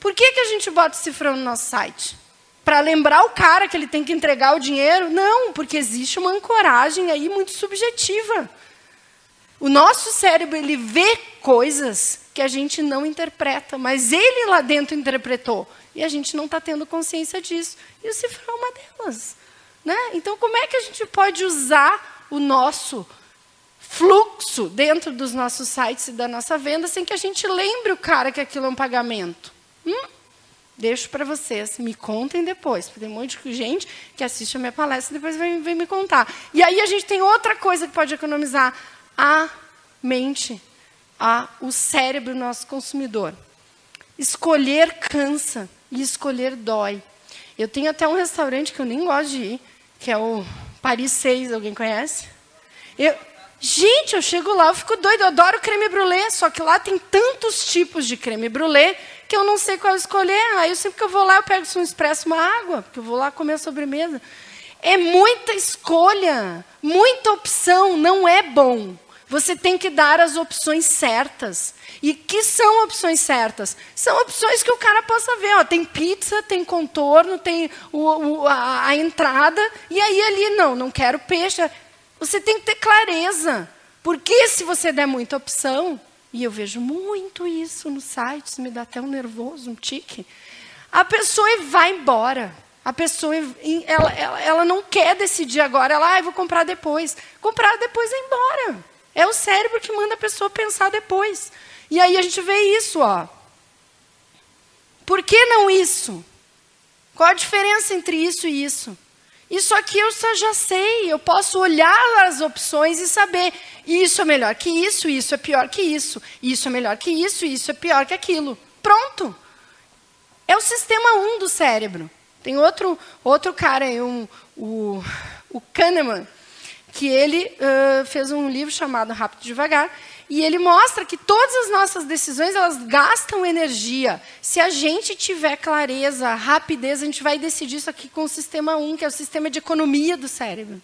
Por que, que a gente bota o cifrão no nosso site? para lembrar o cara que ele tem que entregar o dinheiro? Não, porque existe uma ancoragem aí muito subjetiva. O nosso cérebro ele vê coisas que a gente não interpreta, mas ele lá dentro interpretou e a gente não está tendo consciência disso. E o cifrão é uma delas, né? Então como é que a gente pode usar o nosso fluxo dentro dos nossos sites e da nossa venda sem que a gente lembre o cara que aquilo é um pagamento? Hum? Deixo para vocês, me contem depois. Tem um monte de gente que assiste a minha palestra e depois vem, vem me contar. E aí a gente tem outra coisa que pode economizar: a mente, a, o cérebro do nosso consumidor. Escolher cansa e escolher dói. Eu tenho até um restaurante que eu nem gosto de ir, que é o Paris 6, alguém conhece? Eu, gente, eu chego lá, eu fico doido, eu adoro creme brulee, só que lá tem tantos tipos de creme brulee que eu não sei qual escolher. Aí eu sempre que eu vou lá, eu pego um expresso, uma água, porque eu vou lá comer a sobremesa. É muita escolha, muita opção, não é bom. Você tem que dar as opções certas. E que são opções certas? São opções que o cara possa ver. Ó, tem pizza, tem contorno, tem o, o, a, a entrada. E aí ali, não, não quero peixe. Você tem que ter clareza. Porque se você der muita opção, e eu vejo muito isso nos sites, me dá até um nervoso, um tique. A pessoa vai embora. A pessoa, ela, ela, ela não quer decidir agora, ela, ah, vou comprar depois. Comprar depois é embora. É o cérebro que manda a pessoa pensar depois. E aí a gente vê isso, ó. Por que não isso? Qual a diferença entre isso e isso? Isso aqui eu já sei, eu posso olhar as opções e saber isso é melhor que isso, isso é pior que isso, isso é melhor que isso, isso é pior que aquilo. Pronto. É o sistema 1 um do cérebro. Tem outro, outro cara, um, o, o Kahneman, que ele uh, fez um livro chamado Rápido e Devagar, e ele mostra que todas as nossas decisões elas gastam energia. Se a gente tiver clareza, rapidez, a gente vai decidir isso aqui com o sistema 1, que é o sistema de economia do cérebro.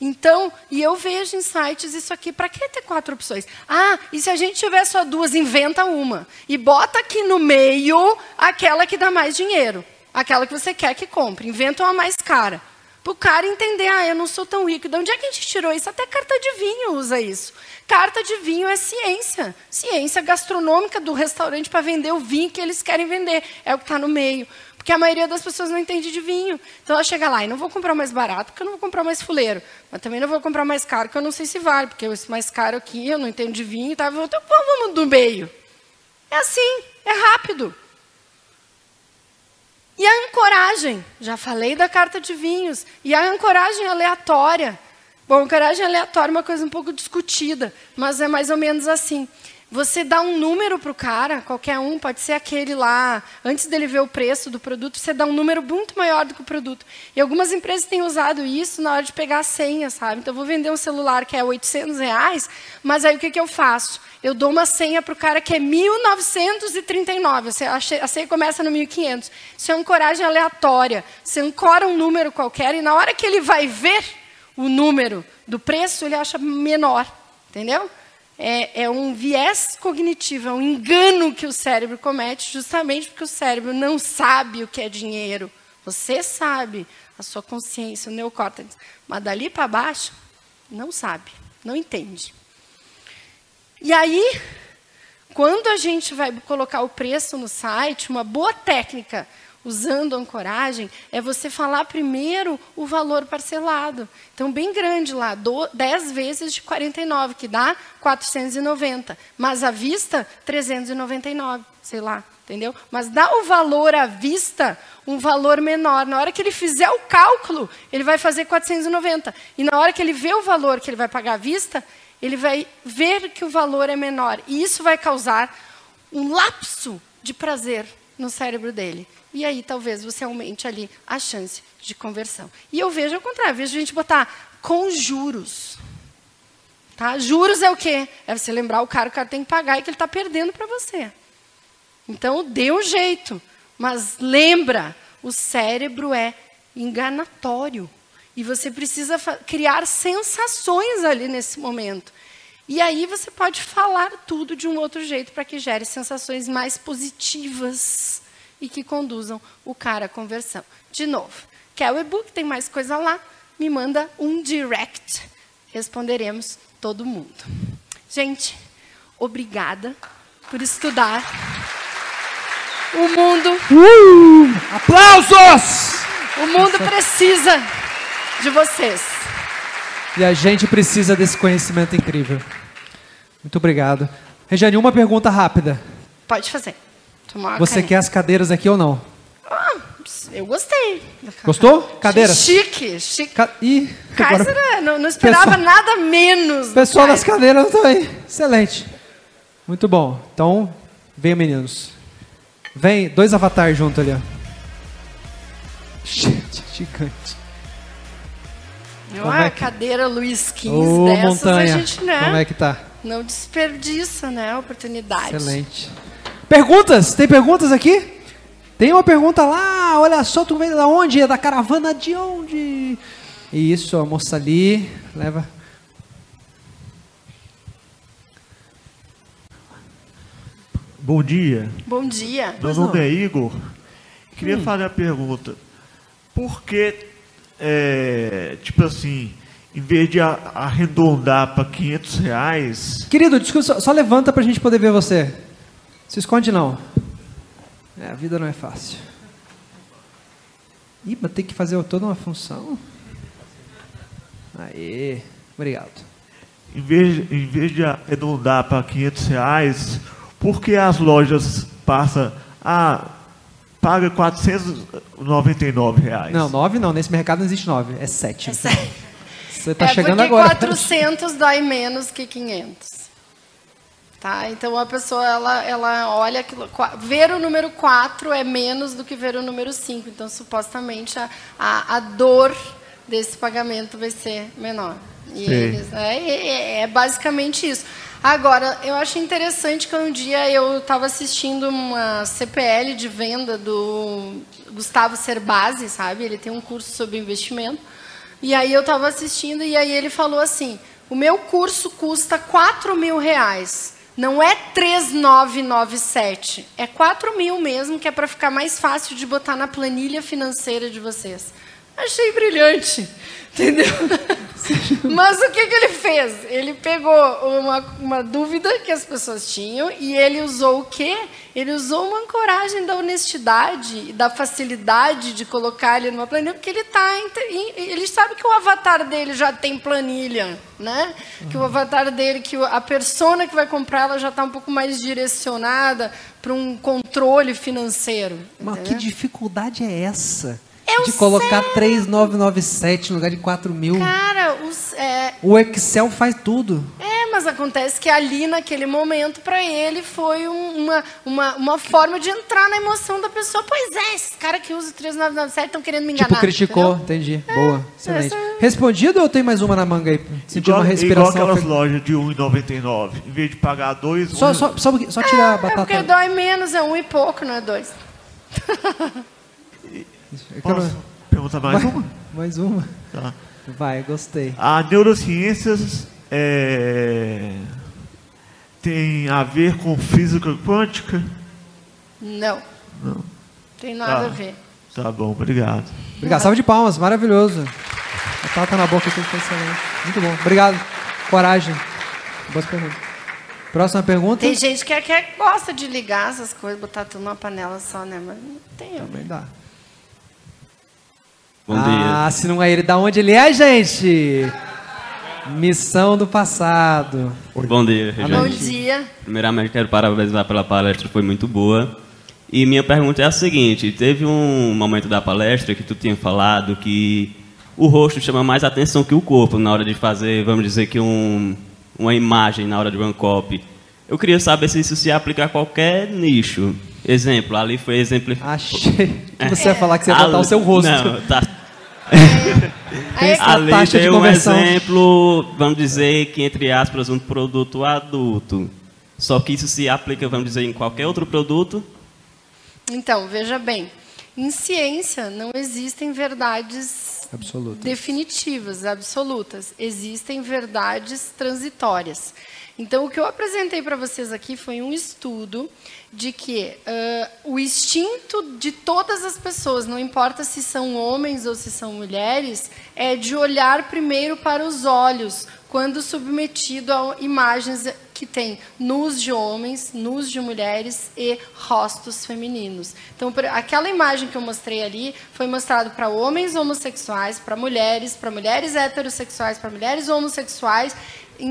Então, e eu vejo em sites isso aqui, para que ter quatro opções? Ah, e se a gente tiver só duas, inventa uma. E bota aqui no meio aquela que dá mais dinheiro. Aquela que você quer que compre. Inventa uma mais cara. Para o cara entender, ah, eu não sou tão rico. De onde é que a gente tirou isso? Até carta de vinho usa isso. Carta de vinho é ciência. Ciência gastronômica do restaurante para vender o vinho que eles querem vender. É o que está no meio. Porque a maioria das pessoas não entende de vinho. Então ela chega lá e não vou comprar mais barato, porque eu não vou comprar mais fuleiro. Mas também não vou comprar mais caro, porque eu não sei se vale. Porque esse mais caro aqui, eu não entendo de vinho. Tá? Então vamos do meio. É assim, é rápido. E a ancoragem? Já falei da carta de vinhos. E a ancoragem aleatória. Bom, ancoragem aleatória é uma coisa um pouco discutida, mas é mais ou menos assim. Você dá um número para o cara, qualquer um, pode ser aquele lá, antes dele ver o preço do produto, você dá um número muito maior do que o produto. E algumas empresas têm usado isso na hora de pegar a senha, sabe? Então, eu vou vender um celular que é 800 reais, mas aí o que, que eu faço? Eu dou uma senha para o cara que é 1939, a senha começa no 1500. Isso é ancoragem aleatória. Você ancora um número qualquer e na hora que ele vai ver o número do preço, ele acha menor, entendeu? É, é, um viés cognitivo, é um engano que o cérebro comete, justamente porque o cérebro não sabe o que é dinheiro. Você sabe, a sua consciência, o neocórtex. Mas dali para baixo, não sabe, não entende. E aí, quando a gente vai colocar o preço no site, uma boa técnica usando ancoragem é você falar primeiro o valor parcelado. Então, bem grande lá, 10 vezes de 49, que dá 490. Mas à vista, 399, sei lá, entendeu? Mas dá o valor à vista um valor menor. Na hora que ele fizer o cálculo, ele vai fazer 490. E na hora que ele vê o valor que ele vai pagar à vista, ele vai ver que o valor é menor. E isso vai causar um lapso de prazer no cérebro dele. E aí talvez você aumente ali a chance de conversão. E eu vejo ao contrário, vejo a gente botar com juros. Tá? Juros é o quê? É você lembrar o cara o cara tem que pagar e que ele está perdendo para você. Então, dê um jeito. Mas lembra, o cérebro é enganatório. E você precisa criar sensações ali nesse momento. E aí você pode falar tudo de um outro jeito para que gere sensações mais positivas e que conduzam o cara à conversão. De novo, quer o e-book? Tem mais coisa lá? Me manda um direct. Responderemos todo mundo. Gente, obrigada por estudar. O mundo. Uh, aplausos! O mundo precisa de vocês. E a gente precisa desse conhecimento incrível. Muito obrigado. Regiane, uma pergunta rápida. Pode fazer. Você caneta. quer as cadeiras aqui ou não? Ah, eu gostei. Gostou? Cadeiras? Chique, chique. Ca... Ih, Kaiser, agora... É, não, não, esperava pessoal... nada menos. Pessoal das cadeiras também. Excelente. Muito bom. Então, venham meninos. Vem, dois avatares junto ali, ó. Gigante. Como é que... cadeira Luiz XV Ô, dessas montanha. a gente, né? Como é que tá? Não desperdiça, né, a oportunidade. Excelente. Perguntas? Tem perguntas aqui? Tem uma pergunta lá, olha só, tu veio da onde? É da caravana de onde? Isso, a moça ali, leva. Bom dia. Bom dia. Meu nome é Igor. Queria hum. fazer a pergunta. Por que, é, tipo assim, em vez de arredondar para 500 reais... Querido, desculpa, só, só levanta para a gente poder ver você. Se esconde não. É, a vida não é fácil. Ih, mas tem que fazer toda uma função. Aê, obrigado. Em vez, em vez de arredondar para 500 reais, por que as lojas passam a paga 499 reais? Não, 9 não. Nesse mercado não existe 9, é 7. É 7. Você está é chegando agora. 400 dói menos que 500. Tá? Então a pessoa ela, ela olha aquilo, ver o número 4 é menos do que ver o número 5. Então, supostamente, a, a, a dor desse pagamento vai ser menor. E eles, é, é, é, basicamente isso. Agora, eu acho interessante que um dia eu estava assistindo uma CPL de venda do Gustavo Cerbasi, sabe? Ele tem um curso sobre investimento. E aí eu estava assistindo e aí ele falou assim: o meu curso custa 4 mil reais. Não é 3997, é 4 mil mesmo, que é para ficar mais fácil de botar na planilha financeira de vocês. Achei brilhante, entendeu? Mas o que, que ele fez? Ele pegou uma, uma dúvida que as pessoas tinham e ele usou o quê? Ele usou uma ancoragem da honestidade e da facilidade de colocar ele numa planilha, porque ele tá ele sabe que o avatar dele já tem planilha, né? Que o avatar dele, que a persona que vai comprar, ela já está um pouco mais direcionada para um controle financeiro. Mas entendeu? que dificuldade é essa? Eu de colocar 3,997 no lugar de 4 mil. Cara, os, é... o Excel faz tudo. É, mas acontece que ali naquele momento para ele foi uma, uma, uma forma de entrar na emoção da pessoa. Pois é, esses caras que usam 3997 estão querendo me enganar. Tipo, criticou, entendeu? entendi. É, Boa, excelente. Essa... Respondido ou tem mais uma na manga aí? Sentiu uma respiração. Igual aquelas lojas de 1,99. Em vez de pagar dois. Só, um... só, só, só tirar é, a batata. É porque dói menos, é um e pouco, não é dois. Posso perguntar mais Vai, uma? Mais uma. Tá. Vai, gostei. A neurociências é, tem a ver com física quântica? Não. Não. Tem nada Tá. a ver. Tá bom, obrigado. Obrigado. Salve de palmas, maravilhoso. A tata na boca aqui foi excelente. Muito bom. Obrigado. Coragem. Boas perguntas. Próxima pergunta. Tem gente que, que gosta de ligar essas coisas, botar tudo numa panela só, né? Mas não tem. Também dá. Bom ah, dia. se não é ele, da onde ele é, gente? Missão do passado. Bom dia, Bom Regiane. dia. Primeiramente, quero parabenizar pela palestra, foi muito boa. E minha pergunta é a seguinte: teve um momento da palestra que tu tinha falado que o rosto chama mais atenção que o corpo na hora de fazer, vamos dizer que um, uma imagem na hora de one copy. Eu queria saber se isso se aplica a qualquer nicho. Exemplo, ali foi exemplo. Achei que você ia falar que você ia botar Ali- o seu rosto. Não, tá. Aí, A Ali taxa de um exemplo, vamos dizer que, entre aspas, um produto adulto. Só que isso se aplica, vamos dizer, em qualquer outro produto. Então, veja bem. Em ciência não existem verdades Absolutas. definitivas, absolutas. Existem verdades transitórias. Então, o que eu apresentei para vocês aqui foi um estudo de que ãh, o instinto de todas as pessoas, não importa se são homens ou se são mulheres, é de olhar primeiro para os olhos quando submetido a imagens que tem nus de homens, nus de mulheres e rostos femininos. Então, aquela imagem que eu mostrei ali foi mostrado para homens homossexuais, para mulheres, para mulheres heterossexuais, para mulheres homossexuais,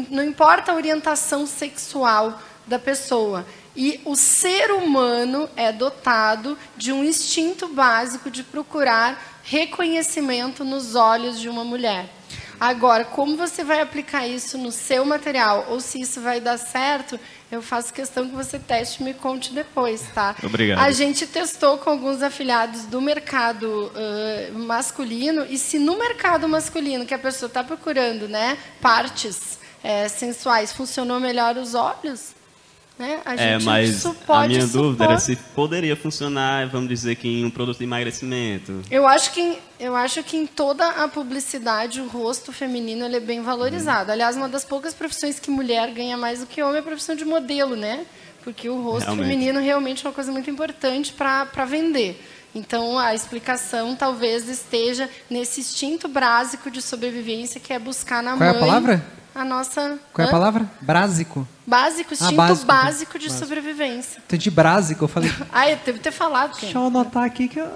não importa a orientação sexual da pessoa. E o ser humano é dotado de um instinto básico de procurar reconhecimento nos olhos de uma mulher. Agora, como você vai aplicar isso no seu material, ou se isso vai dar certo, eu faço questão que você teste e me conte depois, tá? Obrigado. A gente testou com alguns afiliados do mercado ãh, masculino, e se no mercado masculino que a pessoa está procurando né, partes eh, sensuais, funcionou melhor os olhos, né? A É, gente mas su- a minha supor. dúvida era se poderia funcionar, vamos dizer que em um produto de emagrecimento. Eu acho que em- eu acho que em toda a publicidade o rosto feminino ele é bem valorizado. Aliás, uma das poucas profissões que mulher ganha mais do que homem é a profissão de modelo, né? Porque o rosto Realmente. feminino realmente é uma coisa muito importante para vender. Então, a explicação talvez esteja nesse instinto básico de sobrevivência que é buscar na Qual é a mãe palavra? a nossa Qual é a palavra? Brásico. básico, instinto básico. básico, de Básico. Ah, sobrevivência. Entendi brásico, eu falei. Ah, eu devo ter falado. Ken. Deixa eu anotar aqui que eu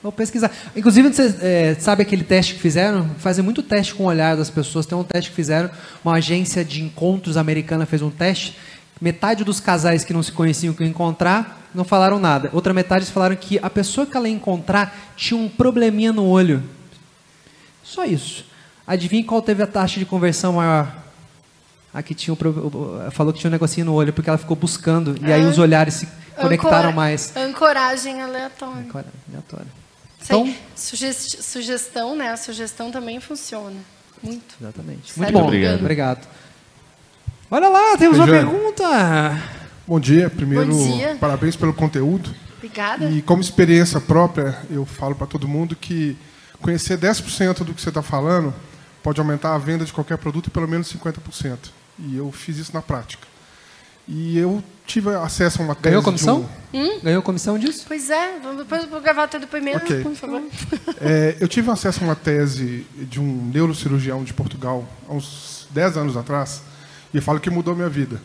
vou pesquisar. Inclusive, você é, sabe aquele teste que fizeram? Fazem muito teste com o olhar das pessoas. Tem um teste que fizeram, uma agência de encontros americana fez um teste. Metade dos casais que não se conheciam que encontrar não falaram nada. Outra metade falaram que a pessoa que ela ia encontrar tinha um probleminha no olho. Só isso. Adivinha qual teve a taxa de conversão maior? A que tinha um, falou que tinha um negocinho no olho porque ela ficou buscando e aí os olhares se conectaram Ancora- mais. Ancoragem aleatória. Agora, aleatório. Sei. Então, Sugest- sugestão, né? A sugestão também funciona. Muito. exatamente. Sério, Muito bom. obrigado. Obrigado. Olha lá, temos uma Regiane. pergunta. Bom dia. Primeiro, Bom dia. parabéns pelo conteúdo. Obrigada. E como experiência própria, eu falo para todo mundo que conhecer 10% do que você está falando pode aumentar a venda de qualquer produto em pelo menos 50%. E eu fiz isso na prática. E eu tive acesso a uma tese Ganhou de comissão? um- Ganhou comissão disso? Pois é, vamos depois eu vou gravar teu depoimento, Ok. por favor. É, eu tive acesso a uma tese de um neurocirurgião de Portugal há uns 10 anos atrás e falo que mudou minha vida.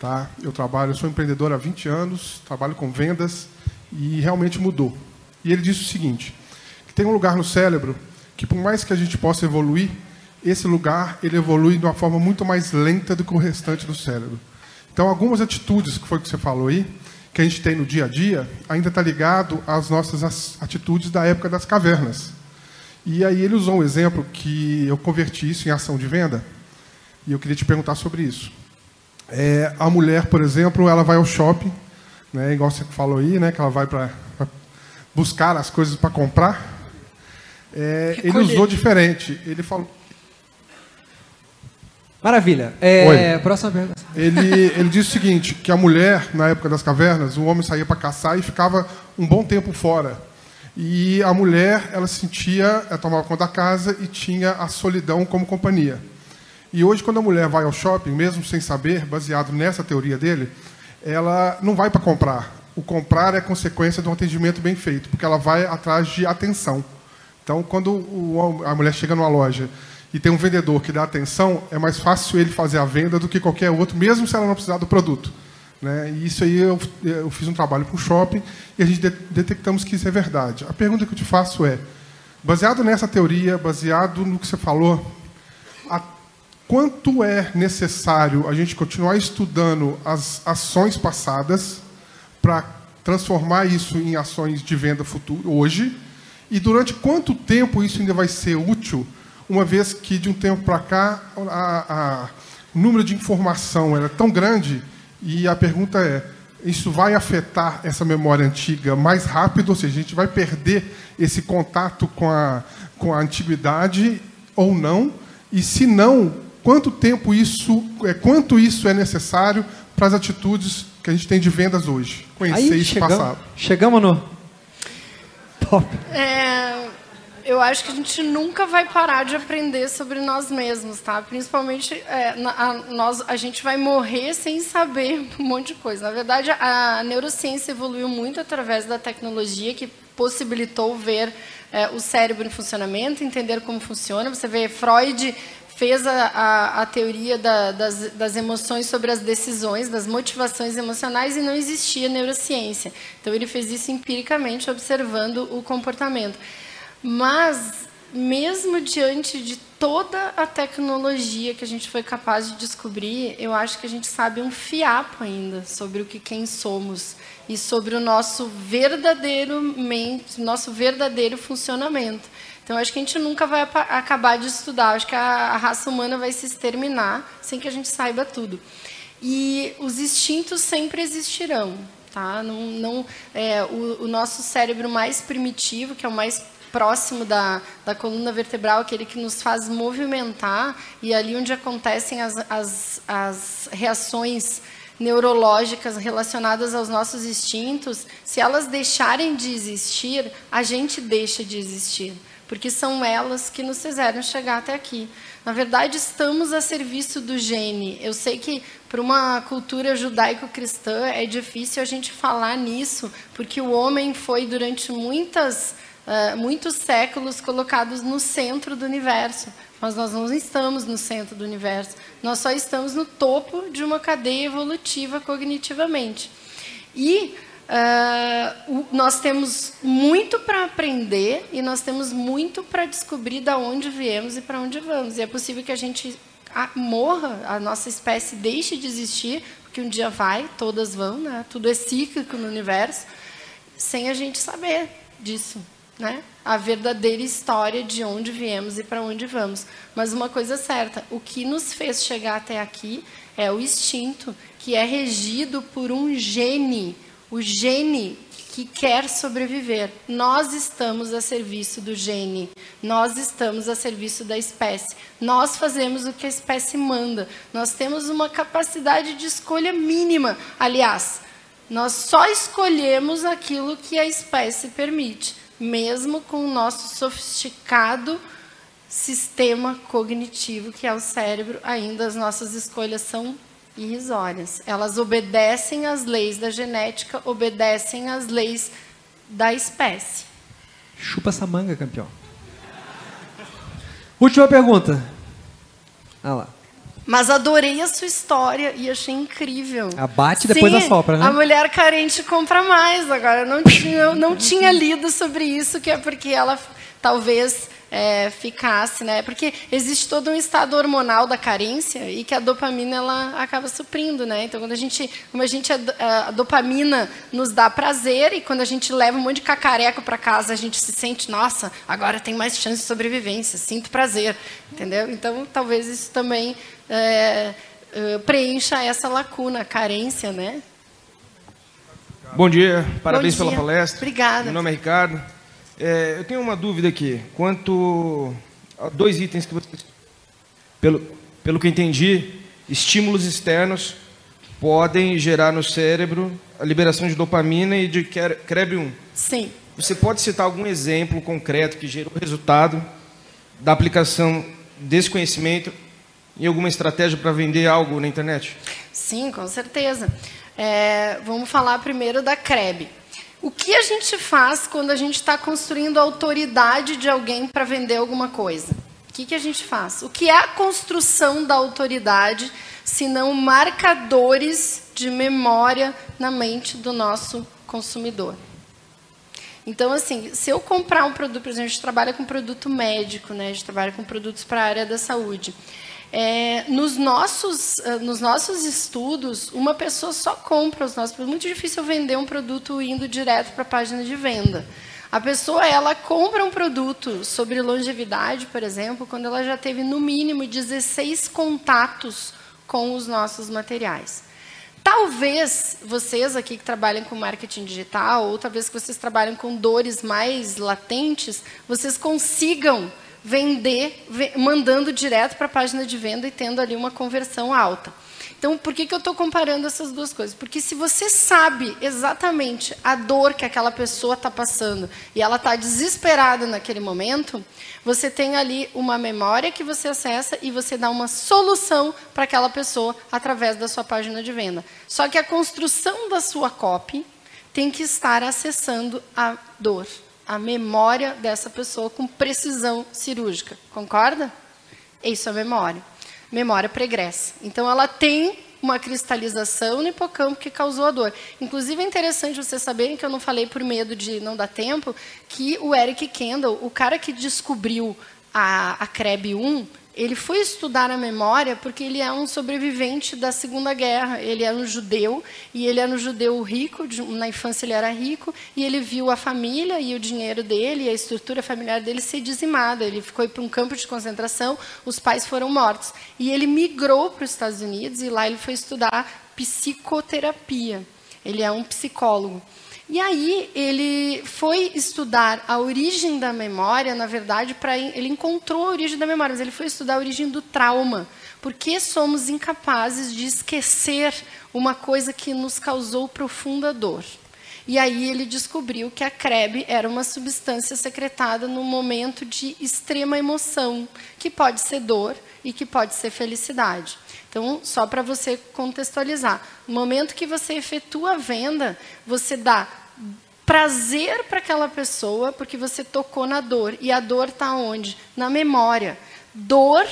Tá? Eu trabalho, sou empreendedor há 20 anos, trabalho com vendas e realmente mudou. E ele disse o seguinte, que tem um lugar no cérebro que por mais que a gente possa evoluir, esse lugar ele evolui de uma forma muito mais lenta do que o restante do cérebro. Então, algumas atitudes, que foi que você falou aí, que a gente tem no dia a dia, ainda está ligado às nossas as- atitudes da época das cavernas. E aí ele usou um exemplo que eu converti isso em ação de venda, e eu queria te perguntar sobre isso. É, a mulher, por exemplo, ela vai ao shopping, né, igual você falou aí, né, que ela vai para buscar as coisas para comprar. É, ele usou diferente. Ele falou, Maravilha. É, Oi. próxima pergunta. Ele, ele disse o seguinte, que a mulher, na época das cavernas, o homem saía para caçar e ficava um bom tempo fora. E a mulher, ela sentia, ela tomava conta da casa e tinha a solidão como companhia. E hoje, quando a mulher vai ao shopping, mesmo sem saber, baseado nessa teoria dele, ela não vai para comprar. O comprar é consequência de um atendimento bem feito, porque ela vai atrás de atenção. Então, quando a mulher chega numa loja e tem um vendedor que dá atenção, é mais fácil ele fazer a venda do que qualquer outro, mesmo se ela não precisar do produto. Né? E isso aí eu, eu fiz um trabalho para o shopping e a gente de, detectamos que isso é verdade. A pergunta que eu te faço é, baseado nessa teoria, baseado no que você falou, quanto é necessário a gente continuar estudando as ações passadas para transformar isso em ações de venda futuro hoje? E durante quanto tempo isso ainda vai ser útil, uma vez que de um tempo para cá a, a, o número de informação era tão grande e a pergunta é: isso vai afetar essa memória antiga mais rápido? Ou seja, a gente vai perder esse contato com a, com a antiguidade ou não? E se não, quanto tempo isso, é, quanto isso é necessário para as atitudes que a gente tem de vendas hoje? Conhecer Aí, isso chegamos, passado. Chegamos no top. É, eu acho que a gente nunca vai parar de aprender sobre nós mesmos, tá? Principalmente é, na, a, nós, a gente vai morrer sem saber um monte de coisa. Na verdade, a, a neurociência evoluiu muito através da tecnologia que possibilitou ver é, o cérebro em funcionamento, entender como funciona. Você vê Freud fez a, a, a teoria da, das, das, emoções sobre as decisões, das motivações emocionais, e não existia neurociência. Então, ele fez isso empiricamente, observando o comportamento. Mas, mesmo diante de toda a tecnologia que a gente foi capaz de descobrir, eu acho que a gente sabe um fiapo ainda sobre o que quem somos e sobre o nosso verdadeiro mente, nosso verdadeiro funcionamento. Então, acho que a gente nunca vai acabar de estudar. Acho que a, raça humana vai se exterminar sem que a gente saiba tudo. E os instintos sempre existirão. Tá? Não, não, é, o, o nosso cérebro mais primitivo, que é o mais próximo da, da coluna vertebral, aquele que nos faz movimentar, e ali onde acontecem as, as, as reações neurológicas relacionadas aos nossos instintos, se elas deixarem de existir, a gente deixa de existir, porque são elas que nos fizeram chegar até aqui. Na verdade, estamos a serviço do gene. Eu sei que para uma cultura judaico-cristã é difícil a gente falar nisso, porque o homem foi durante muitas uh, muitos séculos colocados no centro do universo. Mas nós não estamos no centro do universo. Nós só estamos no topo de uma cadeia evolutiva cognitivamente. E uh, nós temos muito para aprender e nós temos muito para descobrir de onde viemos e para onde vamos. E é possível que a gente morra, a nossa espécie deixe de existir, porque um dia vai, todas vão, né? tudo é cíclico no universo, sem a gente saber disso né? a verdadeira história de onde viemos e para onde vamos. Mas uma coisa é certa, o que nos fez chegar até aqui é o instinto, que é regido por um gene, o gene que quer sobreviver. Nós estamos a serviço do gene, nós estamos a serviço da espécie. Nós fazemos o que a espécie manda. Nós temos uma capacidade de escolha mínima. Aliás, nós só escolhemos aquilo que a espécie permite mesmo com o nosso sofisticado sistema cognitivo, que é o cérebro, ainda as nossas escolhas são irrisórias. Elas obedecem às leis da genética, obedecem às leis da espécie. Chupa essa manga, campeão. Última pergunta. Ah lá. Mas adorei a sua história e achei incrível. Abate e depois Sim, assopra, né? A mulher carente compra mais. Agora, eu não tinha, eu não tinha lido sobre isso, que é porque ela talvez é, ficasse, né? Porque existe todo um estado hormonal da carência e que a dopamina ela acaba suprindo, né? Então, quando a gente, como a gente a, dopamina nos dá prazer e quando a gente leva um monte de cacareco para casa, a gente se sente, nossa, agora tem mais chance de sobrevivência, sinto prazer, entendeu? Então, talvez isso também é, é, preencha essa lacuna, carência, né? Bom dia, parabéns Bom dia. pela palestra. Obrigada. Meu nome é Ricardo. É, eu tenho uma dúvida aqui. Quanto a dois itens que você. Pelo, pelo que entendi, estímulos externos podem gerar no cérebro a liberação de dopamina e de CREB1. Sim. Você pode citar algum exemplo concreto que gerou resultado da aplicação desse conhecimento em alguma estratégia para vender algo na internet? Sim, com certeza. É, vamos falar primeiro da CREB. O que a gente faz quando a gente está construindo a autoridade de alguém para vender alguma coisa? O que, que a gente faz? O que é a construção da autoridade, se não marcadores de memória na mente do nosso consumidor? Então, assim, se eu comprar um produto, por exemplo, a gente trabalha com produto médico, né? a gente trabalha com produtos para a área da saúde. É, nos, nossos, eh, nos nossos estudos, uma pessoa só compra os nossos produtos. Muito difícil vender um produto indo direto para a página de venda. A pessoa ela compra um produto sobre longevidade, por exemplo, quando ela já teve no mínimo 16 contatos com os nossos materiais. Talvez vocês aqui que trabalham com marketing digital, ou talvez que vocês trabalham com dores mais latentes, vocês consigam vender mandando direto para a página de venda e tendo ali uma conversão alta. Então, por que, que eu estou comparando essas duas coisas? Porque se você sabe exatamente a dor que aquela pessoa está passando e ela está desesperada naquele momento, você tem ali uma memória que você acessa e você dá uma solução para aquela pessoa através da sua página de venda. Só que a construção da sua copy tem que estar acessando a dor a memória dessa pessoa com precisão cirúrgica. Concorda? Isso é memória. Memória pregressa. Então, ela tem uma cristalização no hipocampo que causou a dor. Inclusive, é interessante vocês saberem que eu não falei por medo de não dar tempo, que o Eric Kendall, o cara que descobriu a, a CREB1, ele foi estudar a memória porque ele é um sobrevivente da Segunda Guerra. Ele era um judeu e ele era um judeu rico. Na infância ele era rico e ele viu a família e o dinheiro dele e a estrutura familiar dele ser dizimada. Ele foi para um campo de concentração. Os pais foram mortos e ele migrou para os Estados Unidos e lá ele foi estudar psicoterapia. Ele é um psicólogo. E aí ele foi estudar a origem da memória, na verdade, para ele encontrou a origem da memória, mas ele foi estudar a origem do trauma. Por que somos incapazes de esquecer uma coisa que nos causou profunda dor? E aí ele descobriu que a CREB era uma substância secretada no momento de extrema emoção, que pode ser dor e que pode ser felicidade. Então, só para você contextualizar, no momento que você efetua a venda, você dá prazer para aquela pessoa porque você tocou na dor. E a dor está onde? Na memória. Dor,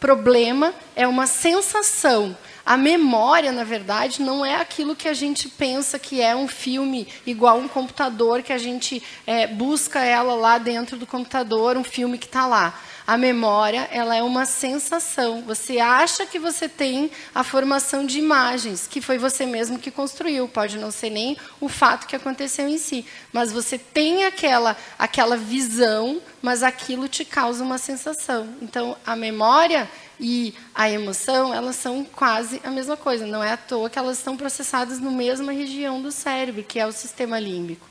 problema, é uma sensação. A memória, na verdade, não é aquilo que a gente pensa que é um filme igual um computador, que a gente é, busca ela lá dentro do computador, um filme que está lá. A memória, ela é uma sensação. Você acha que você tem a formação de imagens, que foi você mesmo que construiu. Pode não ser nem o fato que aconteceu em si, mas você tem aquela aquela visão, mas aquilo te causa uma sensação. Então, a memória e a emoção, elas são quase a mesma coisa. Não é à toa que elas estão processadas na mesma região do cérebro, que é o sistema límbico.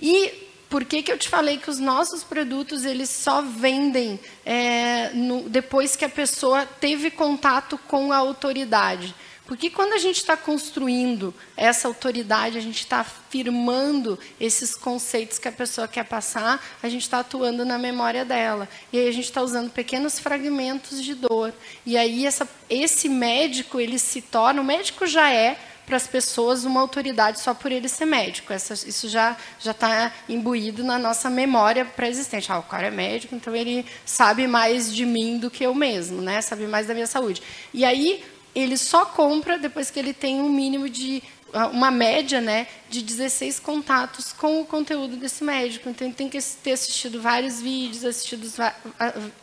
E por que, que eu te falei que os nossos produtos eles só vendem é, no, depois que a pessoa teve contato com a autoridade? Porque quando a gente está construindo essa autoridade, a gente está afirmando esses conceitos que a pessoa quer passar, a gente está atuando na memória dela. E aí a gente está usando pequenos fragmentos de dor. E aí essa, esse médico, ele se torna, o médico já é, para as pessoas uma autoridade só por ele ser médico. Essa, isso já já está imbuído na nossa memória pré-existente. Ah, o cara é médico, então ele sabe mais de mim do que eu mesmo, né? Sabe mais da minha saúde. E aí ele só compra depois que ele tem um mínimo de uma média né, de 16 contatos com o conteúdo desse médico. Então, ele tem que ter assistido vários vídeos, assistido,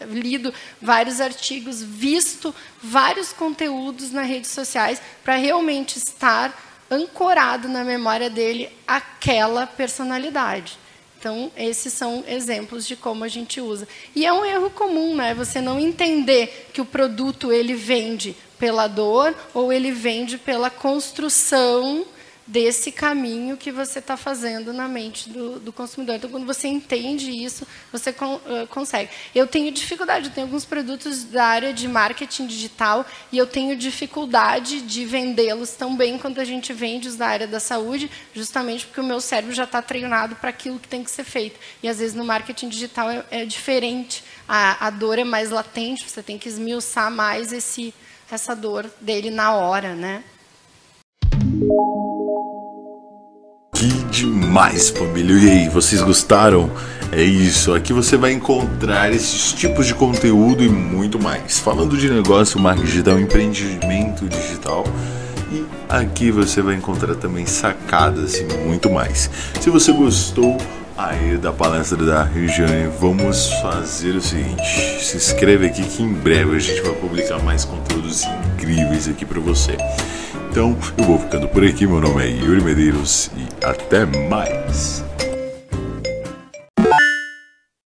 lido vários artigos, visto vários conteúdos nas redes sociais para realmente estar ancorado na memória dele aquela personalidade. Então, esses são exemplos de como a gente usa. E é um erro comum, né? Você não entender que o produto ele vende pela dor ou ele vende pela construção desse caminho que você está fazendo na mente do, do, consumidor. Então, quando você entende isso, você con, uh, consegue. Eu tenho dificuldade, eu tenho alguns produtos da área de marketing digital e eu tenho dificuldade de vendê-los tão bem quanto a gente vende os da área da saúde, justamente porque o meu cérebro já está treinado para aquilo que tem que ser feito. E, às vezes, no marketing digital é, é diferente. A, a dor é mais latente, você tem que esmiuçar mais esse, essa dor dele na hora, né? Demais, família! E aí, vocês gostaram? É isso, aqui você vai encontrar esses tipos de conteúdo e muito mais. Falando de negócio, marketing digital, empreendimento digital. E aqui você vai encontrar também sacadas e muito mais. Se você gostou aí da palestra da Regiane, vamos fazer o seguinte: se inscreve aqui que em breve a gente vai publicar mais conteúdos incríveis aqui para você. Então eu vou ficando por aqui. Meu nome é Yuri Medeiros e até mais.